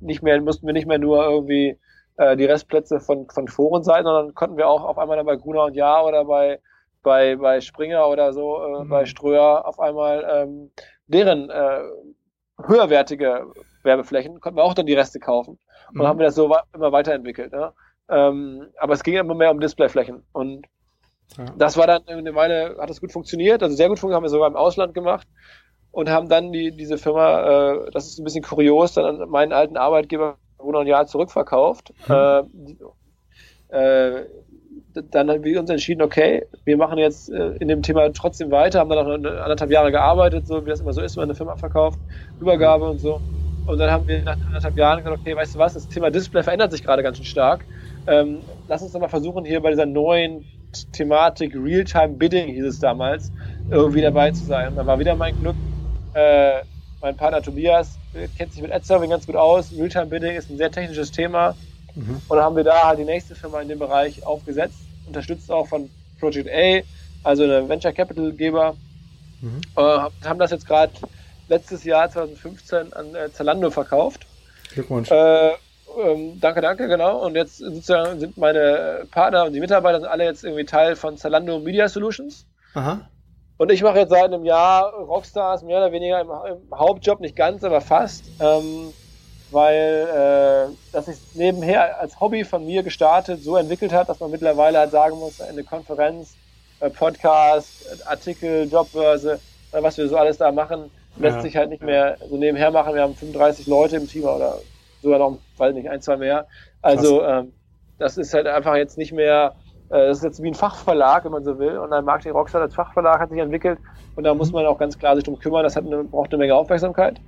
Speaker 3: nicht mehr, mussten wir nicht mehr nur irgendwie äh, die Restplätze von, von Foren sein, sondern konnten wir auch auf einmal dann bei Gruner und Jahr oder bei, bei, bei Springer oder so, äh, mhm. bei Ströer auf einmal ähm, deren äh, höherwertige Werbeflächen, konnten wir auch dann die Reste kaufen. Und mhm. haben wir das so immer weiterentwickelt. Ne? Ähm, aber es ging immer mehr um Displayflächen. Und Ja. Das war dann eine Weile, hat das gut funktioniert, also sehr gut funktioniert, haben wir sogar im Ausland gemacht und haben dann die, diese Firma, äh, das ist ein bisschen kurios, dann an meinen alten Arbeitgeber wo noch ein Jahr zurückverkauft. Mhm. Äh, äh, dann haben wir uns entschieden, okay, wir machen jetzt äh, in dem Thema trotzdem weiter, haben dann noch eine, anderthalb Jahre gearbeitet, so wie das immer so ist, wenn man eine Firma verkauft, Übergabe und so. Und dann haben wir nach anderthalb Jahren gesagt, okay, weißt du was, das Thema Display verändert sich gerade ganz schön stark. Ähm, lass uns doch mal versuchen, hier bei dieser neuen Thematik Real-Time Bidding, hieß es damals, irgendwie dabei zu sein. Dann war wieder mein Glück, äh, mein Partner Tobias kennt sich mit Ad-Serving ganz gut aus. Real-Time Bidding ist ein sehr technisches Thema. Mhm. Und dann haben wir da halt die nächste Firma in dem Bereich aufgesetzt, unterstützt auch von Project A, also eine Venture Capital Geber. Mhm. Äh, haben das jetzt gerade letztes Jahr 2015 an äh, Zalando verkauft.
Speaker 1: Glückwunsch.
Speaker 3: Äh, ähm, danke, danke, genau. Und jetzt sozusagen sind meine Partner und die Mitarbeiter sind alle jetzt irgendwie Teil von Zalando Media Solutions. Aha. Und ich mache jetzt seit einem Jahr Rockstars mehr oder weniger im, im Hauptjob, nicht ganz, aber fast. Ähm, weil äh, das sich nebenher als Hobby von mir gestartet so entwickelt hat, dass man mittlerweile halt sagen muss, eine Konferenz, äh, Podcast, Artikel, Jobbörse, äh, was wir so alles da machen, lässt ja. sich halt nicht mehr so nebenher machen. Wir haben 35 Leute im Team oder sogar noch, weiß nicht, ein, zwei mehr. Also ähm, das ist halt einfach jetzt nicht mehr, äh, das ist jetzt wie ein Fachverlag, wenn man so will. Und ein Marketing Rockstar als Fachverlag hat sich entwickelt und da muss mhm. man auch ganz klar sich drum kümmern. Das hat eine, braucht eine Menge Aufmerksamkeit.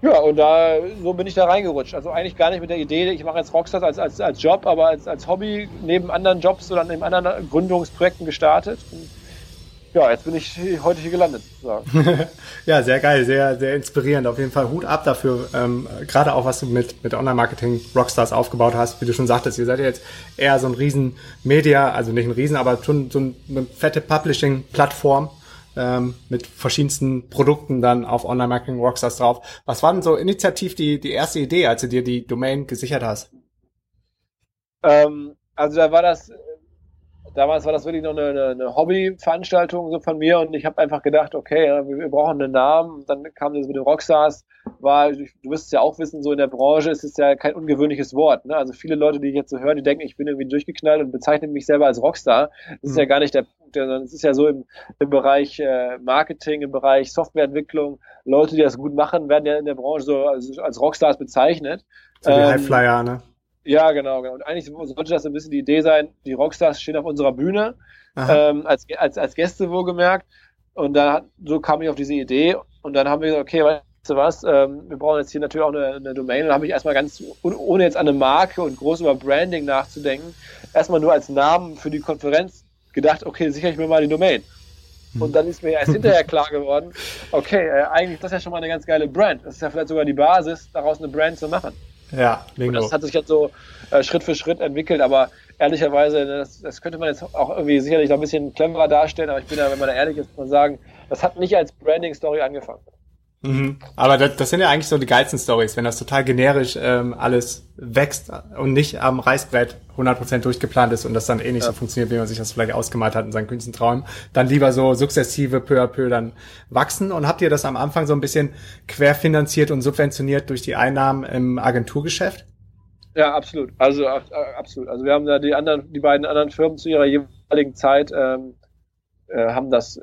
Speaker 3: Ja, und da so bin ich da reingerutscht. Also eigentlich gar nicht mit der Idee, ich mache jetzt Rockstars als, als, als Job, aber als, als Hobby neben anderen Jobs oder neben anderen Gründungsprojekten gestartet. Und ja, jetzt bin ich heute hier gelandet.
Speaker 1: ja, sehr geil, sehr, sehr inspirierend. Auf jeden Fall Hut ab dafür. Ähm, Gerade auch, was du mit, mit Online-Marketing Rockstars aufgebaut hast, wie du schon sagtest, ihr seid ja jetzt eher so ein riesen Media, also nicht ein riesen, aber schon so eine fette Publishing-Plattform ähm, mit verschiedensten Produkten dann auf Online-Marketing Rockstars drauf. Was war denn so initiativ die, die erste Idee, als du dir die Domain gesichert hast?
Speaker 3: Ähm, also da war das, damals war das wirklich noch eine, eine Hobbyveranstaltung so von mir und ich habe einfach gedacht, okay, wir, brauchen einen Namen. Dann kam das mit den Rockstars, war, du wirst es ja auch wissen, so in der Branche ist es ja kein ungewöhnliches Wort. Ne? Also viele Leute, die ich jetzt so hören, die denken, ich bin irgendwie durchgeknallt und bezeichnen mich selber als Rockstar. Das mhm. ist ja gar nicht der Punkt, sondern es ist ja so im, im Bereich äh, Marketing, im Bereich Softwareentwicklung, Leute, die das gut machen, werden ja in der Branche so als, als Rockstars bezeichnet.
Speaker 1: So die ähm, Highflyer, ne?
Speaker 3: Ja, genau, genau. Und eigentlich sollte das ein bisschen die Idee sein, die Rockstars stehen auf unserer Bühne, ähm, als, als, als Gäste wohlgemerkt. Und da, so kam ich auf diese Idee. Und dann haben wir gesagt, okay, weißt du was, ähm, wir brauchen jetzt hier natürlich auch eine, eine Domain. Und da habe ich erstmal ganz, ohne jetzt an eine Marke und groß über Branding nachzudenken, erstmal nur als Namen für die Konferenz gedacht, okay, sichere ich mir mal die Domain. Hm. Und dann ist mir erst hinterher klar geworden, okay, äh, eigentlich ist das ja schon mal eine ganz geile Brand. Das ist ja vielleicht sogar die Basis, daraus eine Brand zu machen.
Speaker 1: Ja,
Speaker 3: bingo. Und das hat sich jetzt so äh, Schritt für Schritt entwickelt, aber ehrlicherweise, das, das könnte man jetzt auch irgendwie sicherlich noch ein bisschen cleverer darstellen, aber ich bin da, wenn man da ehrlich ist, muss man sagen, das hat nicht als Branding-Story angefangen.
Speaker 1: Mhm. Aber das, das sind ja eigentlich so die geilsten Stories, wenn das total generisch ähm, alles wächst und nicht am Reißbrett 100% durchgeplant ist und das dann eh nicht ja. so funktioniert, wie man sich das vielleicht ausgemalt hat in seinen kühnsten Träumen, dann lieber so sukzessive peu à peu dann wachsen. Und habt ihr das am Anfang so ein bisschen querfinanziert und subventioniert durch die Einnahmen im Agenturgeschäft?
Speaker 3: Ja, absolut. Also absolut. Also wir haben da die anderen, die beiden anderen Firmen zu ihrer jeweiligen Zeit ähm, äh, haben das, äh,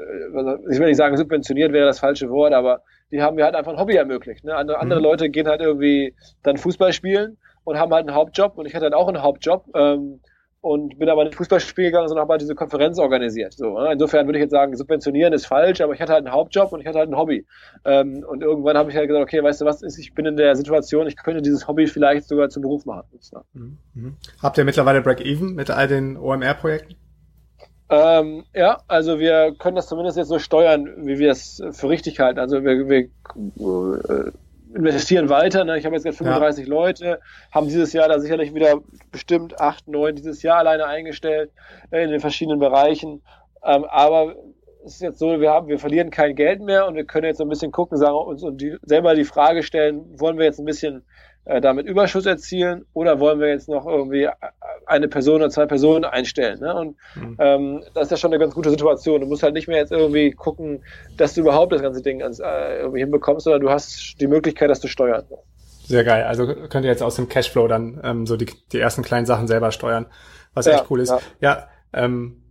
Speaker 3: ich will nicht sagen subventioniert wäre das falsche Wort, aber die haben mir halt einfach ein Hobby ermöglicht. Ne? Andere, andere mhm. Leute gehen halt irgendwie dann Fußball spielen und haben halt einen Hauptjob und ich hatte halt auch einen Hauptjob ähm, und bin aber nicht Fußball spielen gegangen, sondern habe halt diese Konferenz organisiert. So, ne? Insofern würde ich jetzt sagen, subventionieren ist falsch, aber ich hatte halt einen Hauptjob und ich hatte halt ein Hobby. Ähm, und irgendwann habe ich halt gesagt, okay, weißt du was, ist, ich bin in der Situation, ich könnte dieses Hobby vielleicht sogar zum Beruf machen.
Speaker 1: Mhm. mhm. Habt ihr mittlerweile Break-Even mit all den OMR-Projekten?
Speaker 3: Ähm, ja, also wir können das zumindest jetzt so steuern, wie wir es für richtig halten. Also wir, wir äh, investieren weiter. Ne? Ich habe jetzt gerade 35 ja. Leute, haben dieses Jahr da sicherlich wieder bestimmt acht, neun dieses Jahr alleine eingestellt äh, in den verschiedenen Bereichen. Ähm, aber es ist jetzt so, wir haben, wir verlieren kein Geld mehr und wir können jetzt so ein bisschen gucken, sagen uns und die, selber die Frage stellen, wollen wir jetzt ein bisschen äh, damit Überschuss erzielen oder wollen wir jetzt noch irgendwie eine Person oder zwei Personen einstellen? Ne? Und mhm. ähm, das ist ja schon eine ganz gute Situation. Du musst halt nicht mehr jetzt irgendwie gucken, dass du überhaupt das ganze Ding ans, äh, irgendwie hinbekommst, sondern du hast die Möglichkeit, das zu steuern.
Speaker 1: Sehr geil. Also könnt ihr jetzt aus dem Cashflow dann ähm, so die, die ersten kleinen Sachen selber steuern, was ja, echt cool ist. Ja, ja ähm,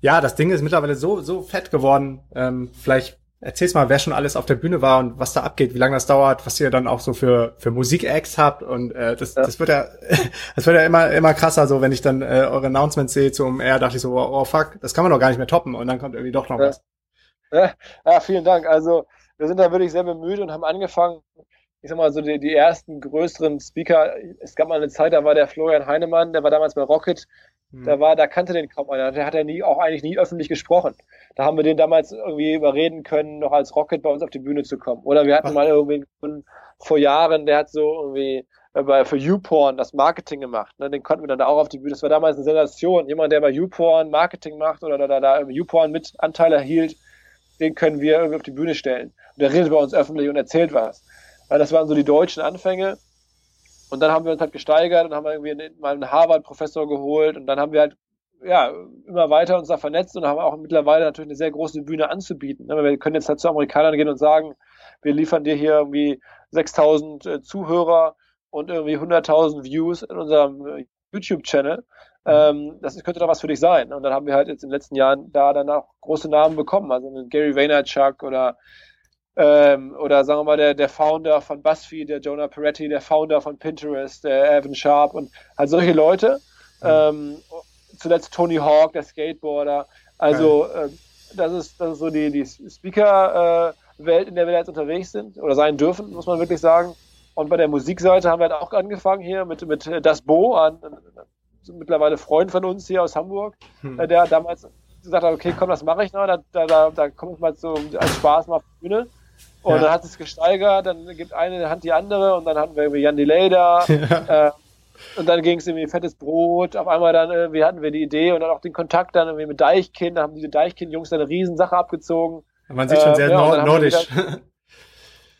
Speaker 1: Ja, das Ding ist mittlerweile so, so fett geworden. Ähm, vielleicht erzähl's mal, wer schon alles auf der Bühne war und was da abgeht, wie lange das dauert, was ihr dann auch so für, für Musik-Acts habt. Und äh, das, ja. das wird ja, das wird ja immer, immer krasser, so wenn ich dann äh, eure Announcements sehe zum R, dachte ich so, oh, fuck, das kann man doch gar nicht mehr toppen. Und dann kommt irgendwie doch noch
Speaker 3: ja.
Speaker 1: was.
Speaker 3: Ja, ja, vielen Dank. Also wir sind da wirklich sehr bemüht und haben angefangen, ich sag mal, so die, die ersten größeren Speaker, es gab mal eine Zeit, da war der Florian Heinemann, der war damals bei Rocket, da war, da kannte den kaum einer, der hat ja nie, auch eigentlich nie öffentlich gesprochen. Da haben wir den damals irgendwie überreden können, noch als Rocket bei uns auf die Bühne zu kommen. Oder wir hatten mal irgendwie vor Jahren, der hat so irgendwie äh, bei, für YouPorn das Marketing gemacht. Ne? Den konnten wir dann auch auf die Bühne. Das war damals eine Sensation. Jemand, der bei YouPorn Marketing macht oder da, da, da YouPorn mit Anteil erhielt, den können wir irgendwie auf die Bühne stellen. Und der redet bei uns öffentlich und erzählt was. Weil das waren so die deutschen Anfänge. Und dann haben wir uns halt gesteigert und haben irgendwie mal einen Harvard-Professor geholt und dann haben wir halt ja, immer weiter uns da vernetzt und haben auch mittlerweile natürlich eine sehr große Bühne anzubieten. Ne? Wir können jetzt halt zu Amerikanern gehen und sagen, wir liefern dir hier irgendwie 6000 äh, Zuhörer und irgendwie 100.000 Views in unserem äh, YouTube-Channel. Mhm. Ähm, das könnte doch was für dich sein. Und dann haben wir halt jetzt in den letzten Jahren da dann auch große Namen bekommen, also einen Gary Vaynerchuk oder ähm, oder sagen wir mal der, der Founder von BuzzFeed, der Jonah Peretti, der Founder von Pinterest, der Evan Sharp und halt solche Leute. Mhm. Ähm, zuletzt Tony Hawk, der Skateboarder. Also äh, das ist das ist so die die Speaker-Welt, äh, in der wir jetzt unterwegs sind oder sein dürfen, muss man wirklich sagen. Und bei der Musikseite haben wir halt auch angefangen hier mit mit Das Bo, an, mittlerweile Freund von uns hier aus Hamburg, hm. Äh, der damals gesagt hat, okay, komm, das mache ich noch, da, da, da, da komme ich mal so als Spaß mal auf die Bühne. Und ja. dann hat es gesteigert, dann gibt eine Hand die andere und dann hatten wir irgendwie Jan Delay da. Ja. Äh, und dann ging es irgendwie fettes Brot. Auf einmal dann irgendwie hatten wir die Idee und dann auch den Kontakt dann irgendwie mit Deichkind. Da haben diese Deichkind-Jungs eine Riesensache abgezogen.
Speaker 1: Man sieht schon sehr äh, ja, nordisch.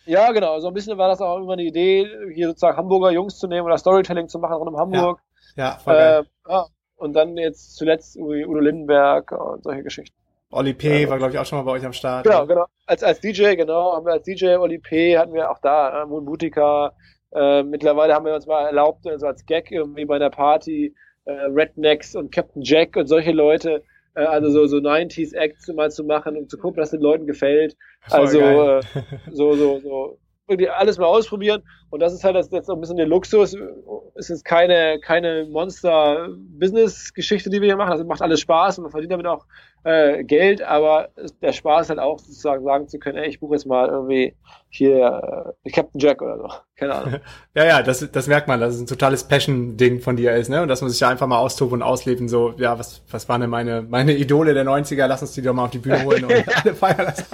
Speaker 3: ja, genau. So ein bisschen war das auch immer eine Idee, hier sozusagen Hamburger Jungs zu nehmen oder Storytelling zu machen rund um Hamburg.
Speaker 1: Ja, ja voll geil.
Speaker 3: Äh, ja. Und dann jetzt zuletzt Udo Lindenberg und solche Geschichten.
Speaker 1: Oli P. Ja. war, glaube ich, auch schon mal bei euch am Start.
Speaker 3: Genau, genau. Als, als DJ, genau, haben wir als DJ Oli P. hatten wir auch da, äh, Moon Boutica. Äh, mittlerweile haben wir uns mal erlaubt, so also als Gag irgendwie bei einer Party, äh, Rednecks und Captain Jack und solche Leute, äh, also so, so 90s Acts mal zu machen, um zu gucken, dass den Leuten gefällt. Also, äh, so, so, so, irgendwie alles mal ausprobieren. Und das ist halt das, jetzt so ein bisschen der Luxus. Es ist keine, keine Monster-Business-Geschichte, die wir hier machen. Also macht alles Spaß und man verdient damit auch äh, Geld, aber der Spaß halt auch sozusagen sagen zu können, ey, ich buche jetzt mal irgendwie hier äh, Captain Jack oder so. Keine Ahnung.
Speaker 1: ja, ja, das, das merkt man, dass es ein totales Passion-Ding von dir ist, ne? Und dass man sich ja einfach mal austoben und ausleben, so, ja, was, was waren denn meine, meine Idole der 90er? Lass uns die doch mal auf die Bühne holen und alle feiern das.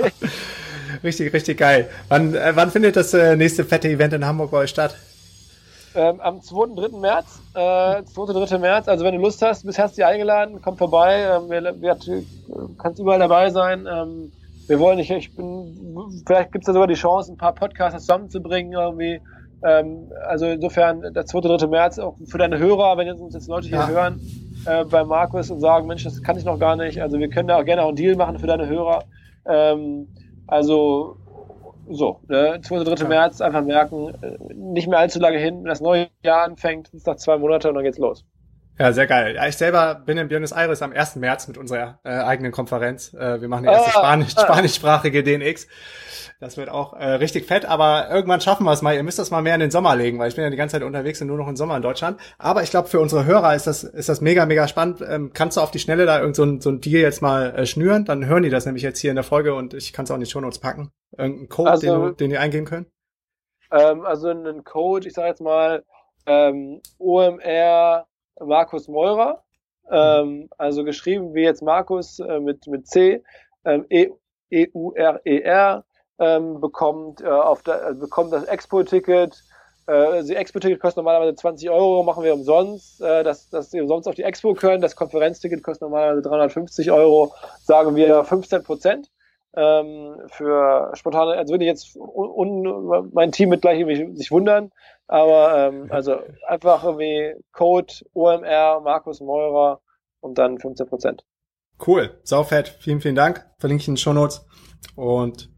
Speaker 1: Richtig, richtig geil. Wann, äh, wann findet das äh, nächste fette Event in Hamburg bei euch statt?
Speaker 3: Ähm, am 2. 3. März. Äh, 2. 3. März. Also wenn du Lust hast, bist herzlich eingeladen, komm vorbei. Ähm, wir, wir, kannst überall dabei sein. Ähm, wir wollen nicht, ich bin, vielleicht gibt es da sogar die Chance, ein paar Podcasts zusammenzubringen irgendwie. Ähm, also insofern der 2. 3. März auch für deine Hörer, wenn uns jetzt Leute hier ja. hören, äh, bei Markus und sagen, Mensch, das kann ich noch gar nicht. Also wir können da auch gerne auch einen Deal machen für deine Hörer. Ähm, also so, ne, 2. 3. Ja. März einfach merken, äh, nicht mehr allzu lange hin, wenn das neue Jahr anfängt, sind es noch zwei Monate und dann geht's los.
Speaker 1: Ja, sehr geil. Ja, ich selber bin in Buenos Aires am 1. März mit unserer äh, eigenen Konferenz. Äh, wir machen die erste ah, Spanisch, ah. spanischsprachige DNX. Das wird auch äh, richtig fett, aber irgendwann schaffen wir es mal. Ihr müsst das mal mehr in den Sommer legen, weil ich bin ja die ganze Zeit unterwegs und nur noch im Sommer in Deutschland. Aber ich glaube, für unsere Hörer ist das, ist das mega, mega spannend. Ähm, kannst du auf die Schnelle da irgend so ein, so ein Deal jetzt mal äh, schnüren? Dann hören die das nämlich jetzt hier in der Folge und ich kann es auch in die Shownotes packen. Irgendein Code, also, den, du, den die eingeben können?
Speaker 3: Ähm, also ein Code, ich sage jetzt mal ähm, OMR Markus Meurer. Ähm, also geschrieben wie jetzt Markus äh, mit, mit C, ähm, E-U-R-E-R ähm, bekommt, äh, äh, bekommt das Expo-Ticket. Äh, das Expo-Ticket kostet normalerweise 20 Euro, machen wir umsonst, äh, dass, dass sie umsonst auf die Expo können. Das Konferenzticket kostet normalerweise 350 Euro, sagen wir 15 Prozent. Ähm, für spontane, also würde ich jetzt un, un, mein Team mit gleich irgendwie sich wundern, aber ähm, also einfach irgendwie Code OMR Markus Meurer und dann 15 Prozent.
Speaker 1: Cool, saufett, vielen, vielen Dank. Verlinke ich in den Show Notes. Und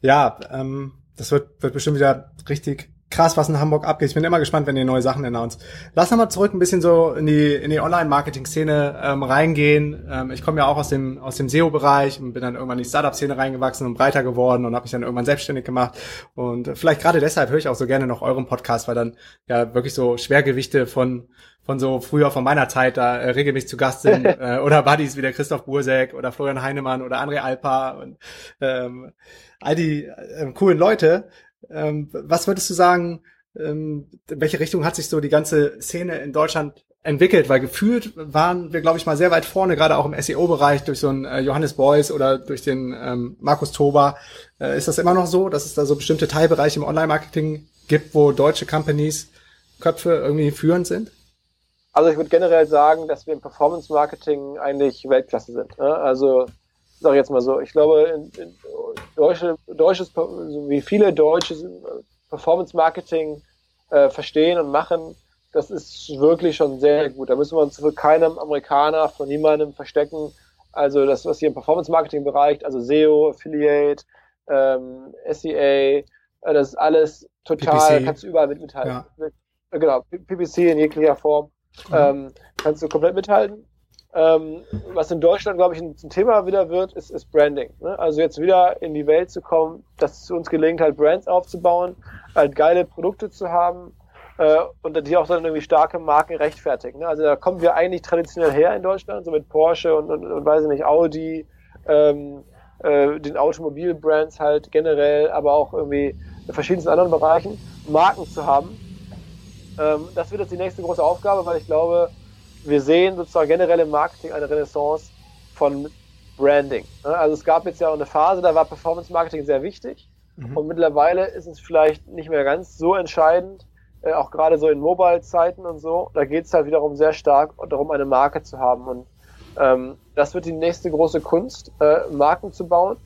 Speaker 1: ja, ähm, das wird, wird bestimmt wieder richtig, krass, was in Hamburg abgeht. Ich bin immer gespannt, wenn ihr neue Sachen announced. Lass nochmal zurück ein bisschen so in die, in die Online-Marketing-Szene ähm, reingehen. Ähm, ich komme ja auch aus dem, aus dem SEO-Bereich und bin dann irgendwann in die Startup-Szene reingewachsen und breiter geworden und habe mich dann irgendwann selbstständig gemacht. Und vielleicht gerade deshalb höre ich auch so gerne noch euren Podcast, weil dann ja wirklich so Schwergewichte von von so früher von meiner Zeit da äh, regelmäßig zu Gast sind äh, oder Buddies wie der Christoph Bursek oder Florian Heinemann oder André Alpa und ähm, all die äh, coolen Leute. Ähm, was würdest du sagen, ähm, in welche Richtung hat sich so die ganze Szene in Deutschland entwickelt? Weil gefühlt waren wir, glaube ich, mal sehr weit vorne, gerade auch im SEO-Bereich durch so einen äh, Johannes Beuys oder durch den ähm, Markus Tober. Äh, ist das immer noch so, dass es da so bestimmte Teilbereiche im Online-Marketing gibt, wo deutsche Companies Köpfe irgendwie führend sind?
Speaker 3: Also ich würde generell sagen, dass wir im Performance-Marketing eigentlich Weltklasse sind. Ne? Also sage ich jetzt mal so, ich glaube, in, in deutsche, deutsches, wie viele deutsche Performance-Marketing äh, verstehen und machen, das ist wirklich schon sehr gut. Da müssen wir uns für keinem Amerikaner, von niemandem verstecken. Also das, was hier im Performance-Marketing-Bereich, also SEO, Affiliate, ähm, SEA, äh, das ist alles total, PPC. kannst du überall mit mithalten. Ja. Genau, PPC in jeglicher Form. Mhm. Ähm, kannst du komplett mithalten. Ähm, was in Deutschland, glaube ich, ein, Thema wieder wird, ist, ist Branding. Ne? Also jetzt wieder in die Welt zu kommen, dass es uns gelingt, halt Brands aufzubauen, halt geile Produkte zu haben äh, und die auch dann irgendwie starke Marken rechtfertigen. Ne? Also da kommen wir eigentlich traditionell her in Deutschland, so mit Porsche und, und, und weiß ich nicht, Audi, ähm, äh, den Automobilbrands halt generell, aber auch irgendwie in verschiedensten anderen Bereichen Marken zu haben. Ähm, das wird jetzt die nächste große Aufgabe, weil ich glaube, wir sehen sozusagen generell im Marketing eine Renaissance von Branding. Also es gab jetzt ja auch eine Phase, da war Performance Marketing sehr wichtig mhm. und mittlerweile ist es vielleicht nicht mehr ganz so entscheidend, äh, auch gerade so in Mobile-Zeiten und so. Da geht es halt wiederum sehr stark darum, eine Marke zu haben und ähm, das wird die nächste große Kunst, äh, Marken zu bauen.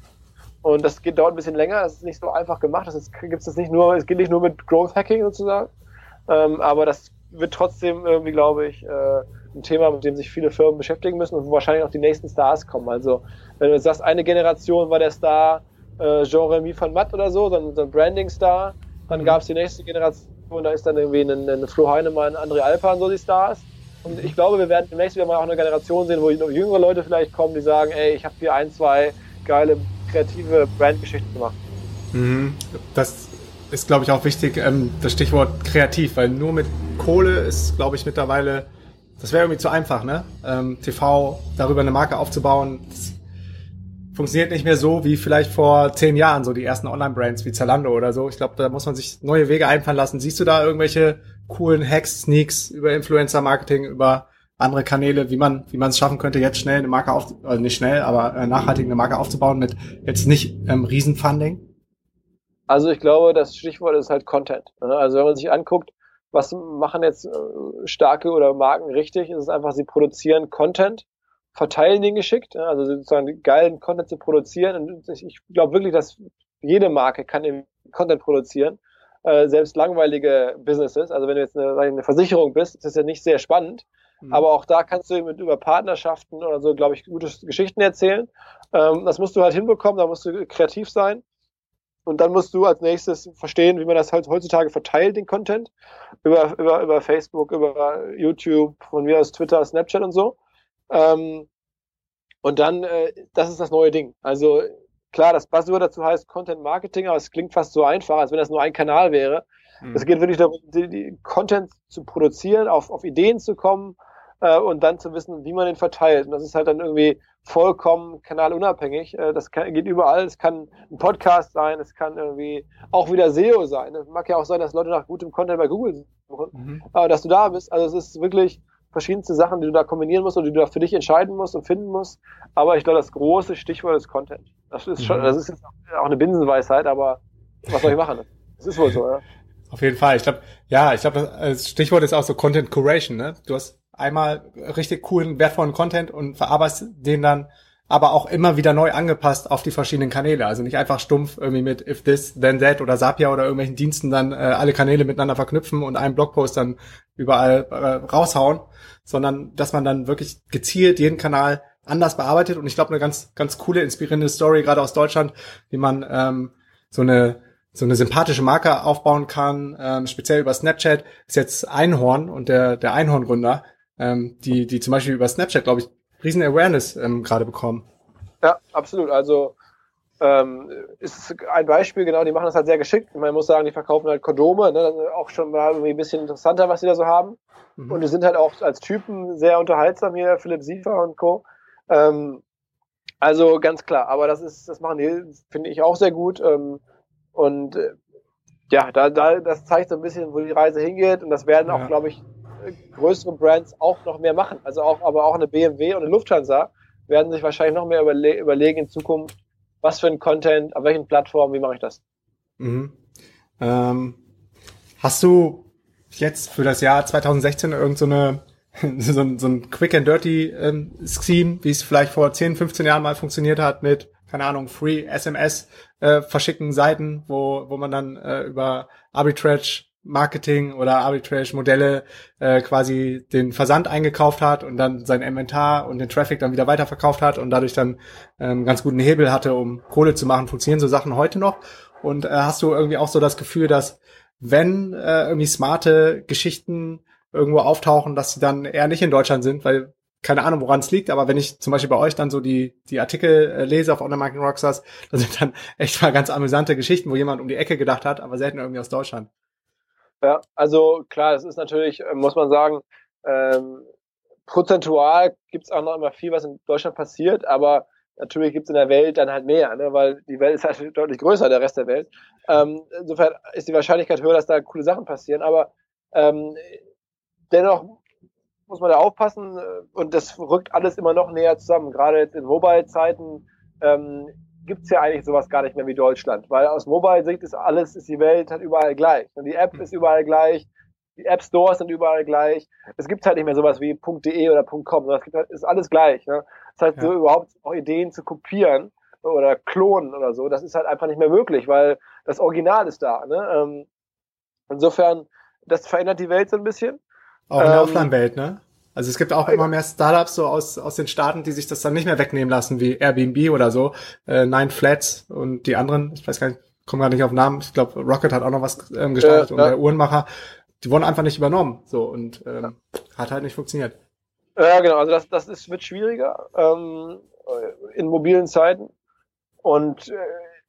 Speaker 3: Und das geht, dauert ein bisschen länger, das ist nicht so einfach gemacht. Das gibt es nicht nur, es geht nicht nur mit Growth Hacking sozusagen, ähm, aber das wird trotzdem irgendwie, glaube ich, äh, ein Thema, mit dem sich viele Firmen beschäftigen müssen und wo wahrscheinlich auch die nächsten Stars kommen. Also, wenn du sagst, eine Generation war der Star äh, Jean-Remy van Matt oder so, so ein, Branding-Star, dann mhm. gab es die nächste Generation, da ist dann irgendwie ein, ein Flo Heinemann, André Alpa und so die Stars. Und ich glaube, wir werden demnächst wieder mal auch eine Generation sehen, wo jüngere Leute vielleicht kommen, die sagen, ey, ich habe hier ein, zwei geile, kreative Brandgeschichten gemacht.
Speaker 1: Mhm. Das ist, glaube ich, auch wichtig, ähm, das Stichwort kreativ, weil nur mit Kohle ist, glaube ich, mittlerweile das wäre irgendwie zu einfach, ne? Ähm, TV darüber eine Marke aufzubauen, funktioniert nicht mehr so wie vielleicht vor zehn Jahren, so die ersten Online-Brands wie Zalando oder so. Ich glaube, da muss man sich neue Wege einfallen lassen. Siehst du da irgendwelche coolen Hacks, Sneaks über Influencer-Marketing, über andere Kanäle, wie man wie man es schaffen könnte, jetzt schnell eine Marke auf, also nicht schnell, aber äh, nachhaltig eine Marke aufzubauen mit jetzt nicht ähm, Riesenfunding?
Speaker 3: Also ich glaube, das Stichwort ist halt Content. Ne? Also wenn man sich anguckt, was machen jetzt äh, starke oder Marken richtig? Es ist einfach, sie produzieren Content, verteilen den geschickt, also sozusagen geilen Content zu produzieren. Und ich glaube wirklich, dass jede Marke kann Content produzieren, äh, selbst langweilige Businesses. Also wenn du jetzt eine, eine Versicherung bist, ist das ja nicht sehr spannend. Mhm. Aber auch da kannst du mit über Partnerschaften oder so, glaube ich, gute Geschichten erzählen. Ähm, das musst du halt hinbekommen, da musst du kreativ sein. Und dann musst du als nächstes verstehen, wie man das halt heutzutage verteilt, den Content. Über, über, über Facebook, über YouTube, von mir aus Twitter, Snapchat und so. Ähm, und dann, äh, das ist das neue Ding. Also klar, das Buzzword dazu heißt Content Marketing, aber es klingt fast so einfach, als wenn das nur ein Kanal wäre. Mhm. Es geht wirklich darum, die, die Content zu produzieren, auf, auf Ideen zu kommen äh, und dann zu wissen, wie man den verteilt. Und das ist halt dann irgendwie vollkommen kanalunabhängig. Äh, das kann, geht überall. Es kann ein Podcast sein, es kann irgendwie auch wieder SEO sein. Es mag ja auch sein, dass Leute nach gutem Content bei Google suchen, mhm. aber dass du da bist. Also es ist wirklich verschiedenste Sachen, die du da kombinieren musst und die du da für dich entscheiden musst und finden musst. Aber ich glaube, das große Stichwort ist Content. Das ist schon, mhm. das ist jetzt auch eine Binsenweisheit, aber was soll ich machen? Das ist wohl so, ja.
Speaker 1: Auf jeden Fall. Ich glaube, ja, ich glaube, das Stichwort ist auch so Content Curation, ne? Du hast einmal richtig coolen, wertvollen Content und verarbeitest den dann aber auch immer wieder neu angepasst auf die verschiedenen Kanäle. Also nicht einfach stumpf irgendwie mit if this, then that oder Sapia oder irgendwelchen Diensten dann äh, alle Kanäle miteinander verknüpfen und einen Blogpost dann überall äh, raushauen, sondern dass man dann wirklich gezielt jeden Kanal anders bearbeitet. Und ich glaube, eine ganz, ganz coole, inspirierende Story, gerade aus Deutschland, wie man ähm, so eine so eine sympathische Marke aufbauen kann, ähm, speziell über Snapchat, ist jetzt Einhorn und der, der Einhorn-Gründer, ähm, die, die zum Beispiel über Snapchat, glaube ich, riesen Awareness ähm, gerade bekommen.
Speaker 3: Ja, absolut. Also ähm, ist ein Beispiel, genau, die machen das halt sehr geschickt. Man muss sagen, die verkaufen halt Kondome, ne, auch schon mal irgendwie ein bisschen interessanter, was die da so haben. Mhm. Und die sind halt auch als Typen sehr unterhaltsam hier, Philipp Siefer und Co. Ähm, also ganz klar, aber das ist, das machen die, finde ich auch sehr gut. Ähm, und äh, ja, da, da, das zeigt so ein bisschen, wo die Reise hingeht. Und das werden auch, ja. glaube ich, größere Brands auch noch mehr machen. Also auch, aber auch eine BMW und eine Lufthansa werden sich wahrscheinlich noch mehr überle überlegen in Zukunft, was für ein Content, auf welchen Plattformen, wie mache ich das?
Speaker 1: Mhm. Ähm, hast du jetzt für das Jahr 2016 irgend so so, ein, so ein Quick and Dirty ähm, Scheme, wie es vielleicht vor 10, 15 Jahren mal funktioniert hat mit, keine Ahnung, Free SMS äh, verschicken Seiten, wo, wo man dann äh, über Arbitrage Marketing oder Arbitrage Modelle äh, quasi den Versand eingekauft hat und dann sein Inventar und den Traffic dann wieder weiterverkauft hat und dadurch dann ähm, ganz guten Hebel hatte, um Kohle zu machen. Funktionieren so Sachen heute noch? Und äh, hast du irgendwie auch so das Gefühl, dass wenn äh, irgendwie smarte Geschichten irgendwo auftauchen, dass sie dann eher nicht in Deutschland sind, weil keine Ahnung, woran es liegt, aber wenn ich zum Beispiel bei euch dann so die, die Artikel äh, lese auf Online Marketing Rockstars, da sind dann echt mal ganz amüsante Geschichten, wo jemand um die Ecke gedacht hat, aber selten irgendwie aus Deutschland.
Speaker 3: Ja, also klar, es ist natürlich, äh, muss man sagen, ähm, prozentual gibt es auch noch immer viel, was in Deutschland passiert, aber natürlich gibt es in der Welt dann halt mehr, ne? weil die Welt ist halt deutlich größer, der Rest der Welt. Ähm, insofern ist die Wahrscheinlichkeit höher, dass da coole Sachen passieren, aber ähm, dennoch muss man da aufpassen äh, und das rückt alles immer noch näher zusammen. Gerade jetzt in Mobile-Zeiten ähm, gibt's ja eigentlich sowas gar nicht mehr wie Deutschland, weil aus Mobile-Sicht ist alles, ist die Welt halt überall gleich. Und die App ist überall gleich, die App Stores sind überall gleich. Es gibt halt nicht mehr sowas wie .de oder .com, sondern es gibt halt, ist alles gleich. Ne? Das heißt, ja. so überhaupt auch Ideen zu kopieren oder klonen oder so, das ist halt einfach nicht mehr möglich, weil das Original ist da. Ne? Ähm, insofern, das verändert die Welt so ein bisschen.
Speaker 1: Auch in der ähm, Offline-Welt, ne? Also es gibt auch immer mehr Startups so aus, aus den Staaten, die sich das dann nicht mehr wegnehmen lassen, wie Airbnb oder so, äh, Nine Flats und die anderen, ich weiß gar nicht, komme gar nicht auf Namen, ich glaube Rocket hat auch noch was ähm, gestartet äh, und der Uhrenmacher, die wurden einfach nicht übernommen, so und ähm, hat halt nicht funktioniert.
Speaker 3: Ja, genau, also das, das ist, wird schwieriger ähm, in mobilen Zeiten. Und äh,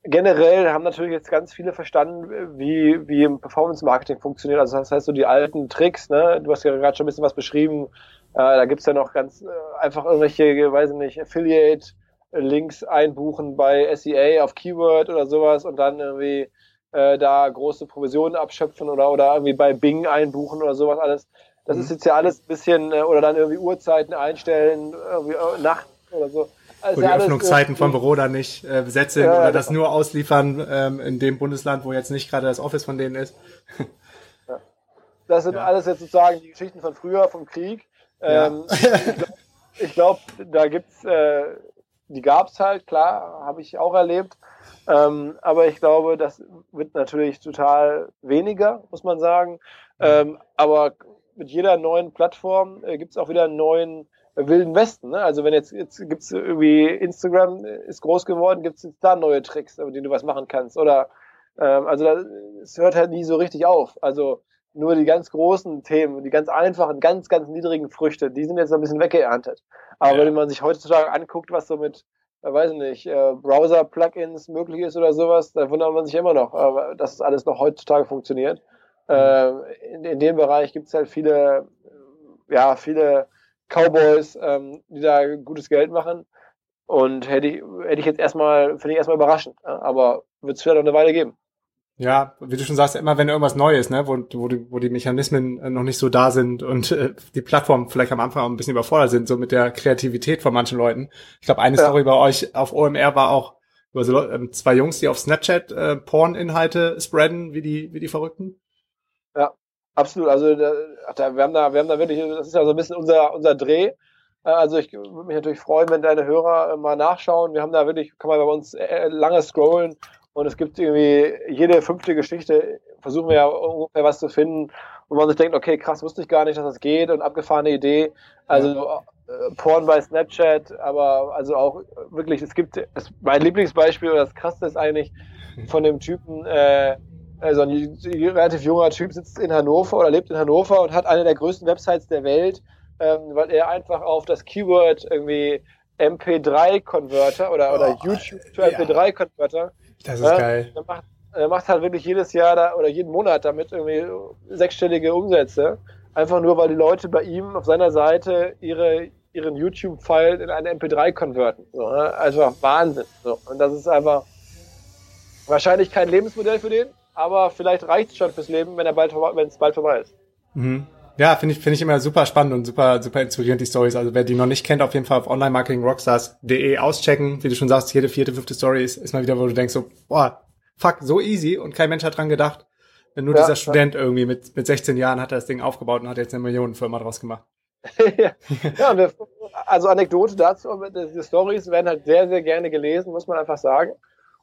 Speaker 3: generell haben natürlich jetzt ganz viele verstanden, wie, wie Performance-Marketing funktioniert. Also das heißt so die alten Tricks, ne? du hast ja gerade schon ein bisschen was beschrieben, äh, da gibt's ja noch ganz äh, einfach irgendwelche, weiß ich nicht, Affiliate-Links einbuchen bei SEA auf Keyword oder sowas und dann irgendwie äh, da große Provisionen abschöpfen oder, oder irgendwie bei Bing einbuchen oder sowas alles. Das mhm. ist jetzt ja alles ein bisschen, äh, oder dann irgendwie Uhrzeiten einstellen, irgendwie äh, Nacht oder so
Speaker 1: also wo die Öffnungszeiten vom Büro dann nicht äh, besetzt sind ja, oder das nur ausliefern ähm, in dem Bundesland, wo jetzt nicht gerade das Office von denen ist.
Speaker 3: Ja. Das sind ja. alles jetzt sozusagen die Geschichten von früher, vom Krieg. Ähm, ich glaube, glaub, da gibt's, äh, die gab's halt, klar, habe ich auch erlebt. Ähm, aber ich glaube, das wird natürlich total weniger, muss man sagen. Ähm, aber mit jeder neuen Plattform äh, gibt's auch wieder einen neuen Wilden Westen. Ne? Also wenn jetzt, jetzt gibt's irgendwie Instagram ist groß geworden, gibt's jetzt da neue Tricks, mit denen du was machen kannst. Oder ähm, also es hört halt nie so richtig auf. Also nur die ganz großen Themen, die ganz einfachen, ganz, ganz niedrigen Früchte, die sind jetzt ein bisschen weggeerntet. Aber ja. wenn man sich heutzutage anguckt, was so mit, äh, weiß ich nicht, äh, Browser-Plugins möglich ist oder sowas, da wundert man sich immer noch, äh, dass das alles noch heutzutage funktioniert. Äh, in, in dem Bereich gibt's halt viele, ja, viele Cowboys, ähm, die da gutes Geld machen. Und hätte ich, hätte ich jetzt erstmal, finde ich erstmal überraschend. Ja? Aber wird es vielleicht noch eine Weile geben.
Speaker 1: Ja, wie du schon sagst, immer wenn irgendwas Neues, ne, wo, wo, die, wo die Mechanismen äh, noch nicht so da sind und äh, die Plattformen vielleicht am Anfang auch ein bisschen überfordert sind, so mit der Kreativität von manchen Leuten. Ich glaube, eine ja. Story bei euch auf OMR war auch über so äh, zwei Jungs, die auf Snapchat äh, Porn-Inhalte spreaden, wie die, wie die Verrückten.
Speaker 3: Ja, Absolut, also da, da, wir haben da, wir haben da wirklich, das ist ja so ein bisschen unser, unser Dreh. Äh, also ich würde mich natürlich freuen, wenn deine Hörer äh, mal nachschauen. Wir haben da wirklich, kann man bei uns äh, lange scrollen und es gibt irgendwie jede fünfte Geschichte, versuchen wir ja ungefähr was zu finden, wo man sich denkt, okay, krass, wusste ich gar nicht, dass das geht und abgefahrene Idee. Also ja. Porn bei Snapchat, aber also auch wirklich, es gibt, es, mein Lieblingsbeispiel oder das krasseste ist eigentlich, von dem Typen, äh, also ein relativ junger Typ sitzt in Hannover oder lebt in Hannover und hat eine der größten Websites der Welt, ähm, weil er einfach auf das Keyword irgendwie MP3-Converter oder, oh, oder YouTube für MP3-Converter.
Speaker 1: Das ist äh, geil.
Speaker 3: Er macht, er macht halt wirklich jedes Jahr da, oder jeden Monat damit irgendwie sechsstellige Umsätze. Einfach nur, weil die Leute bei ihm auf seiner Seite ihre, ihren YouTube-File in eine MP3 konverten. So, ne? Also Wahnsinn. So. Und das ist einfach wahrscheinlich kein Lebensmodell für den, aber vielleicht reicht es schon fürs Leben, wenn er bald wenn es bald vorbei ist.
Speaker 1: Mhm. Ja, finde ich, finde ich immer super spannend und super, super inspirierend, die Stories. Also wer die noch nicht kennt, auf jeden Fall auf onlinemarketingrockstars.de auschecken. Wie du schon sagst, jede vierte, fünfte Story ist, ist mal wieder, wo du denkst so, boah, fuck, so easy und kein Mensch hat dran gedacht. Wenn nur ja, dieser Student ja. irgendwie mit, mit 16 Jahren hat er das Ding aufgebaut und hat jetzt eine Millionenfirma draus gemacht.
Speaker 3: ja, wir, also Anekdote dazu, die Stories werden halt sehr, sehr gerne gelesen, muss man einfach sagen.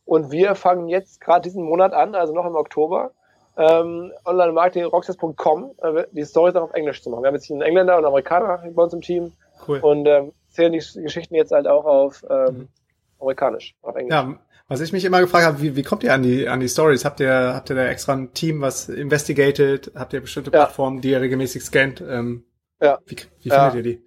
Speaker 3: Und wir fangen jetzt gerade diesen Monat an, also noch im Oktober, ähm, online-marketing-rockstars.com, äh, die Stories auch auf Englisch zu machen. Wir haben jetzt hier einen Engländer und einen Amerikaner bei uns im Team. Cool. Und ähm, zählen die Geschichten jetzt halt auch auf ähm, mhm. amerikanisch, auf Englisch.
Speaker 1: Ja, was ich mich immer gefragt habe, wie, wie kommt ihr an die an die Stories? Habt ihr habt ihr da extra ein Team, was investigated? Habt ihr bestimmte ja. Plattformen, die ihr regelmäßig scannt? Ähm, ja. Wie, wie findet ja. ihr die?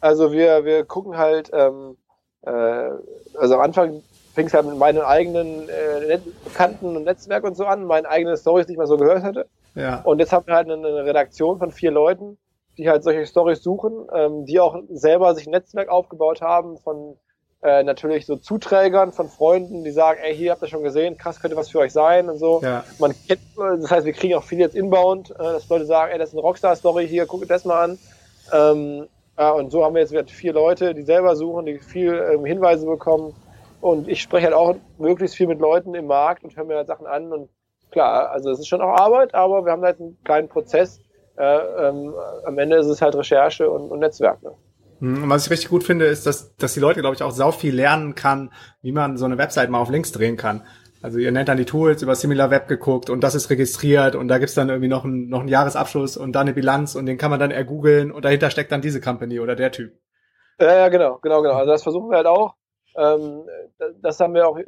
Speaker 3: Also wir wir gucken halt, ähm, äh, also am Anfang fing es halt mit meinen eigenen äh, Bekannten und Netzwerk und so an, meine eigenen Stories, die ich mal so gehört hatte. Ja. Und jetzt haben wir halt eine, Redaktion von vier Leuten, die halt solche Stories suchen, ähm, die auch selber sich ein Netzwerk aufgebaut haben von äh, natürlich so Zuträgern von Freunden, die sagen, ey, hier habt ihr schon gesehen, krass, könnte was für euch sein und so. Ja. Man kennt, das heißt, wir kriegen auch viel jetzt inbound, äh, dass Leute sagen, ey, das ist eine Rockstar-Story hier, guckt das mal an. Ähm, ja, und so haben wir jetzt vier Leute, die selber suchen, die viel ähm, Hinweise bekommen. Und ich spreche halt auch möglichst viel mit Leuten im Markt und höre mir halt Sachen an. Und klar, also es ist schon auch Arbeit, aber wir haben halt einen kleinen Prozess. Äh, ähm, am Ende ist es halt Recherche und, und Netzwerk. Ne?
Speaker 1: Hm, und was ich richtig gut finde, ist, dass, dass die Leute, glaube ich, auch sau viel lernen kann, wie man so eine Website mal auf Links drehen kann. Also ihr nennt dann die Tools über SimilarWeb geguckt und das ist registriert und da gibt's dann irgendwie noch, ein, noch einen Jahresabschluss und dann eine Bilanz und den kann man dann ergoogeln und dahinter steckt dann diese Company oder der Typ.
Speaker 3: Ja, ja, genau, genau, genau. Also das versuchen wir halt auch. Ähm, das haben wir auch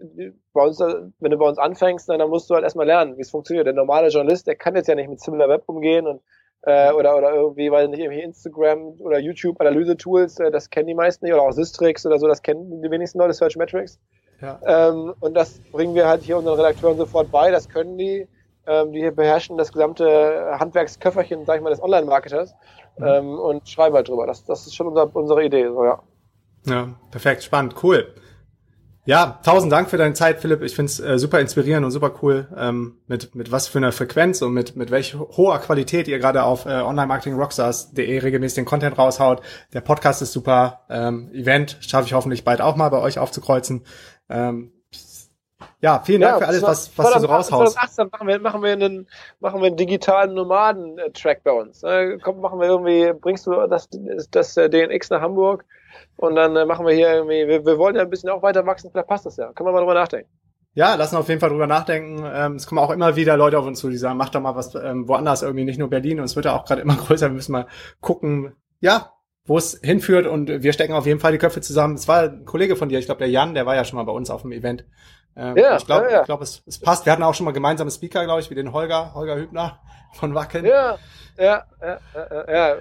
Speaker 3: bei uns, wenn du bei uns anfängst, dann musst du halt erstmal lernen, wie es funktioniert. Der normale Journalist, der kann jetzt ja nicht mit SimilarWeb umgehen und äh, oder, oder irgendwie, weil nicht irgendwie Instagram oder YouTube Analyse-Tools, äh, das kennen die meisten nicht, oder auch Systrix oder so, das kennen die wenigsten Leute, Search Metrics. Ja. Ähm, und das bringen wir halt hier unseren Redakteuren sofort bei, das können die, ähm, die hier beherrschen das gesamte Handwerksköfferchen, sag ich mal, des Online-Marketers mhm. ähm, und schreiben halt drüber. Das, das ist schon unser, unsere Idee, so, ja.
Speaker 1: Ja, perfekt, spannend, cool. Ja, tausend Dank für deine Zeit, Philipp. Ich find's äh, super inspirierend und super cool, ähm, mit, mit was für einer Frequenz und mit, mit welch hoher Qualität ihr gerade auf äh, onlinemarketingrockstars.de regelmäßig den Content raushaut. Der Podcast ist super. Ähm, Event schaffe ich hoffentlich bald auch mal bei euch aufzukreuzen. Ähm, ja, vielen Dank ja, für alles, was, was du so raushaust.
Speaker 3: 2018 machen wir, machen wir einen, machen wir einen digitalen Nomaden-Track bei uns. Äh, komm, machen wir irgendwie, bringst du das, das, das äh, DNX nach Hamburg? Und dann äh, machen wir hier irgendwie, wir, wir wollen ja ein bisschen auch weiter wachsen, vielleicht passt das ja. Können wir mal drüber nachdenken.
Speaker 1: Ja, lassen auf jeden Fall drüber nachdenken. Ähm, es kommen auch immer wieder Leute auf uns zu, die sagen, mach doch mal was ähm, woanders irgendwie, nicht nur Berlin. Und es wird ja auch gerade immer größer. Wir müssen mal gucken, ja, wo es hinführt. Und wir stecken auf jeden Fall die Köpfe zusammen. Es war ein Kollege von dir, ich glaube der Jan, der war ja schon mal bei uns auf dem Event. Ähm, ja, ich glaube, ja, ja. ich glaub, es, es passt. Wir hatten auch schon mal gemeinsame Speaker, glaube ich, wie den Holger, Holger Hübner von Wacken.
Speaker 3: Ja, ja, ja, ja. ja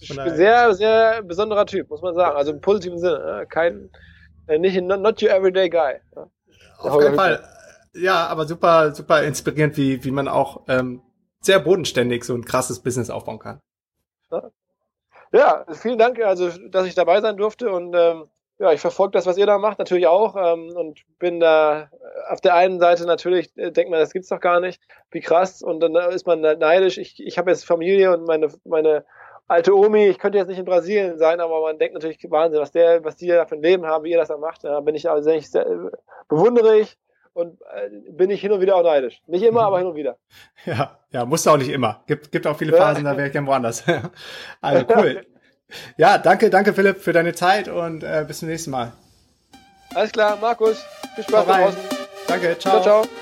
Speaker 3: sehr, sehr besonderer Typ, muss man sagen. Also im positiven Sinne. Kein, äh, nicht not your everyday guy.
Speaker 1: Auf keinen Fall. Ja, aber super, super inspirierend, wie, wie man auch ähm, sehr bodenständig so ein krasses Business aufbauen kann.
Speaker 3: Ja, vielen Dank, also dass ich dabei sein durfte und ähm, ja, ich verfolge das, was ihr da macht, natürlich auch ähm, und bin da auf der einen Seite natürlich, äh, denkt man, das gibt's doch gar nicht, wie krass und dann ist man neidisch. Ich, ich habe jetzt Familie und meine, meine alte Omi, ich könnte jetzt nicht in Brasilien sein, aber man denkt natürlich Wahnsinn, was der, was die da für ein Leben haben, wie ihr das da macht. Da bin ich also sehr, sehr bewundere ich und äh, bin ich hin und wieder auch neidisch. Nicht immer, aber hin und wieder.
Speaker 1: Ja, ja, musst du auch nicht immer. Gibt, gibt auch viele Phasen, da wäre ich gern woanders. also cool. Ja, danke, danke Philipp für deine Zeit und äh, bis zum nächsten Mal.
Speaker 3: Alles klar, Markus. Viel Spaß draußen.
Speaker 1: Danke, ciao. Ciao, ciao.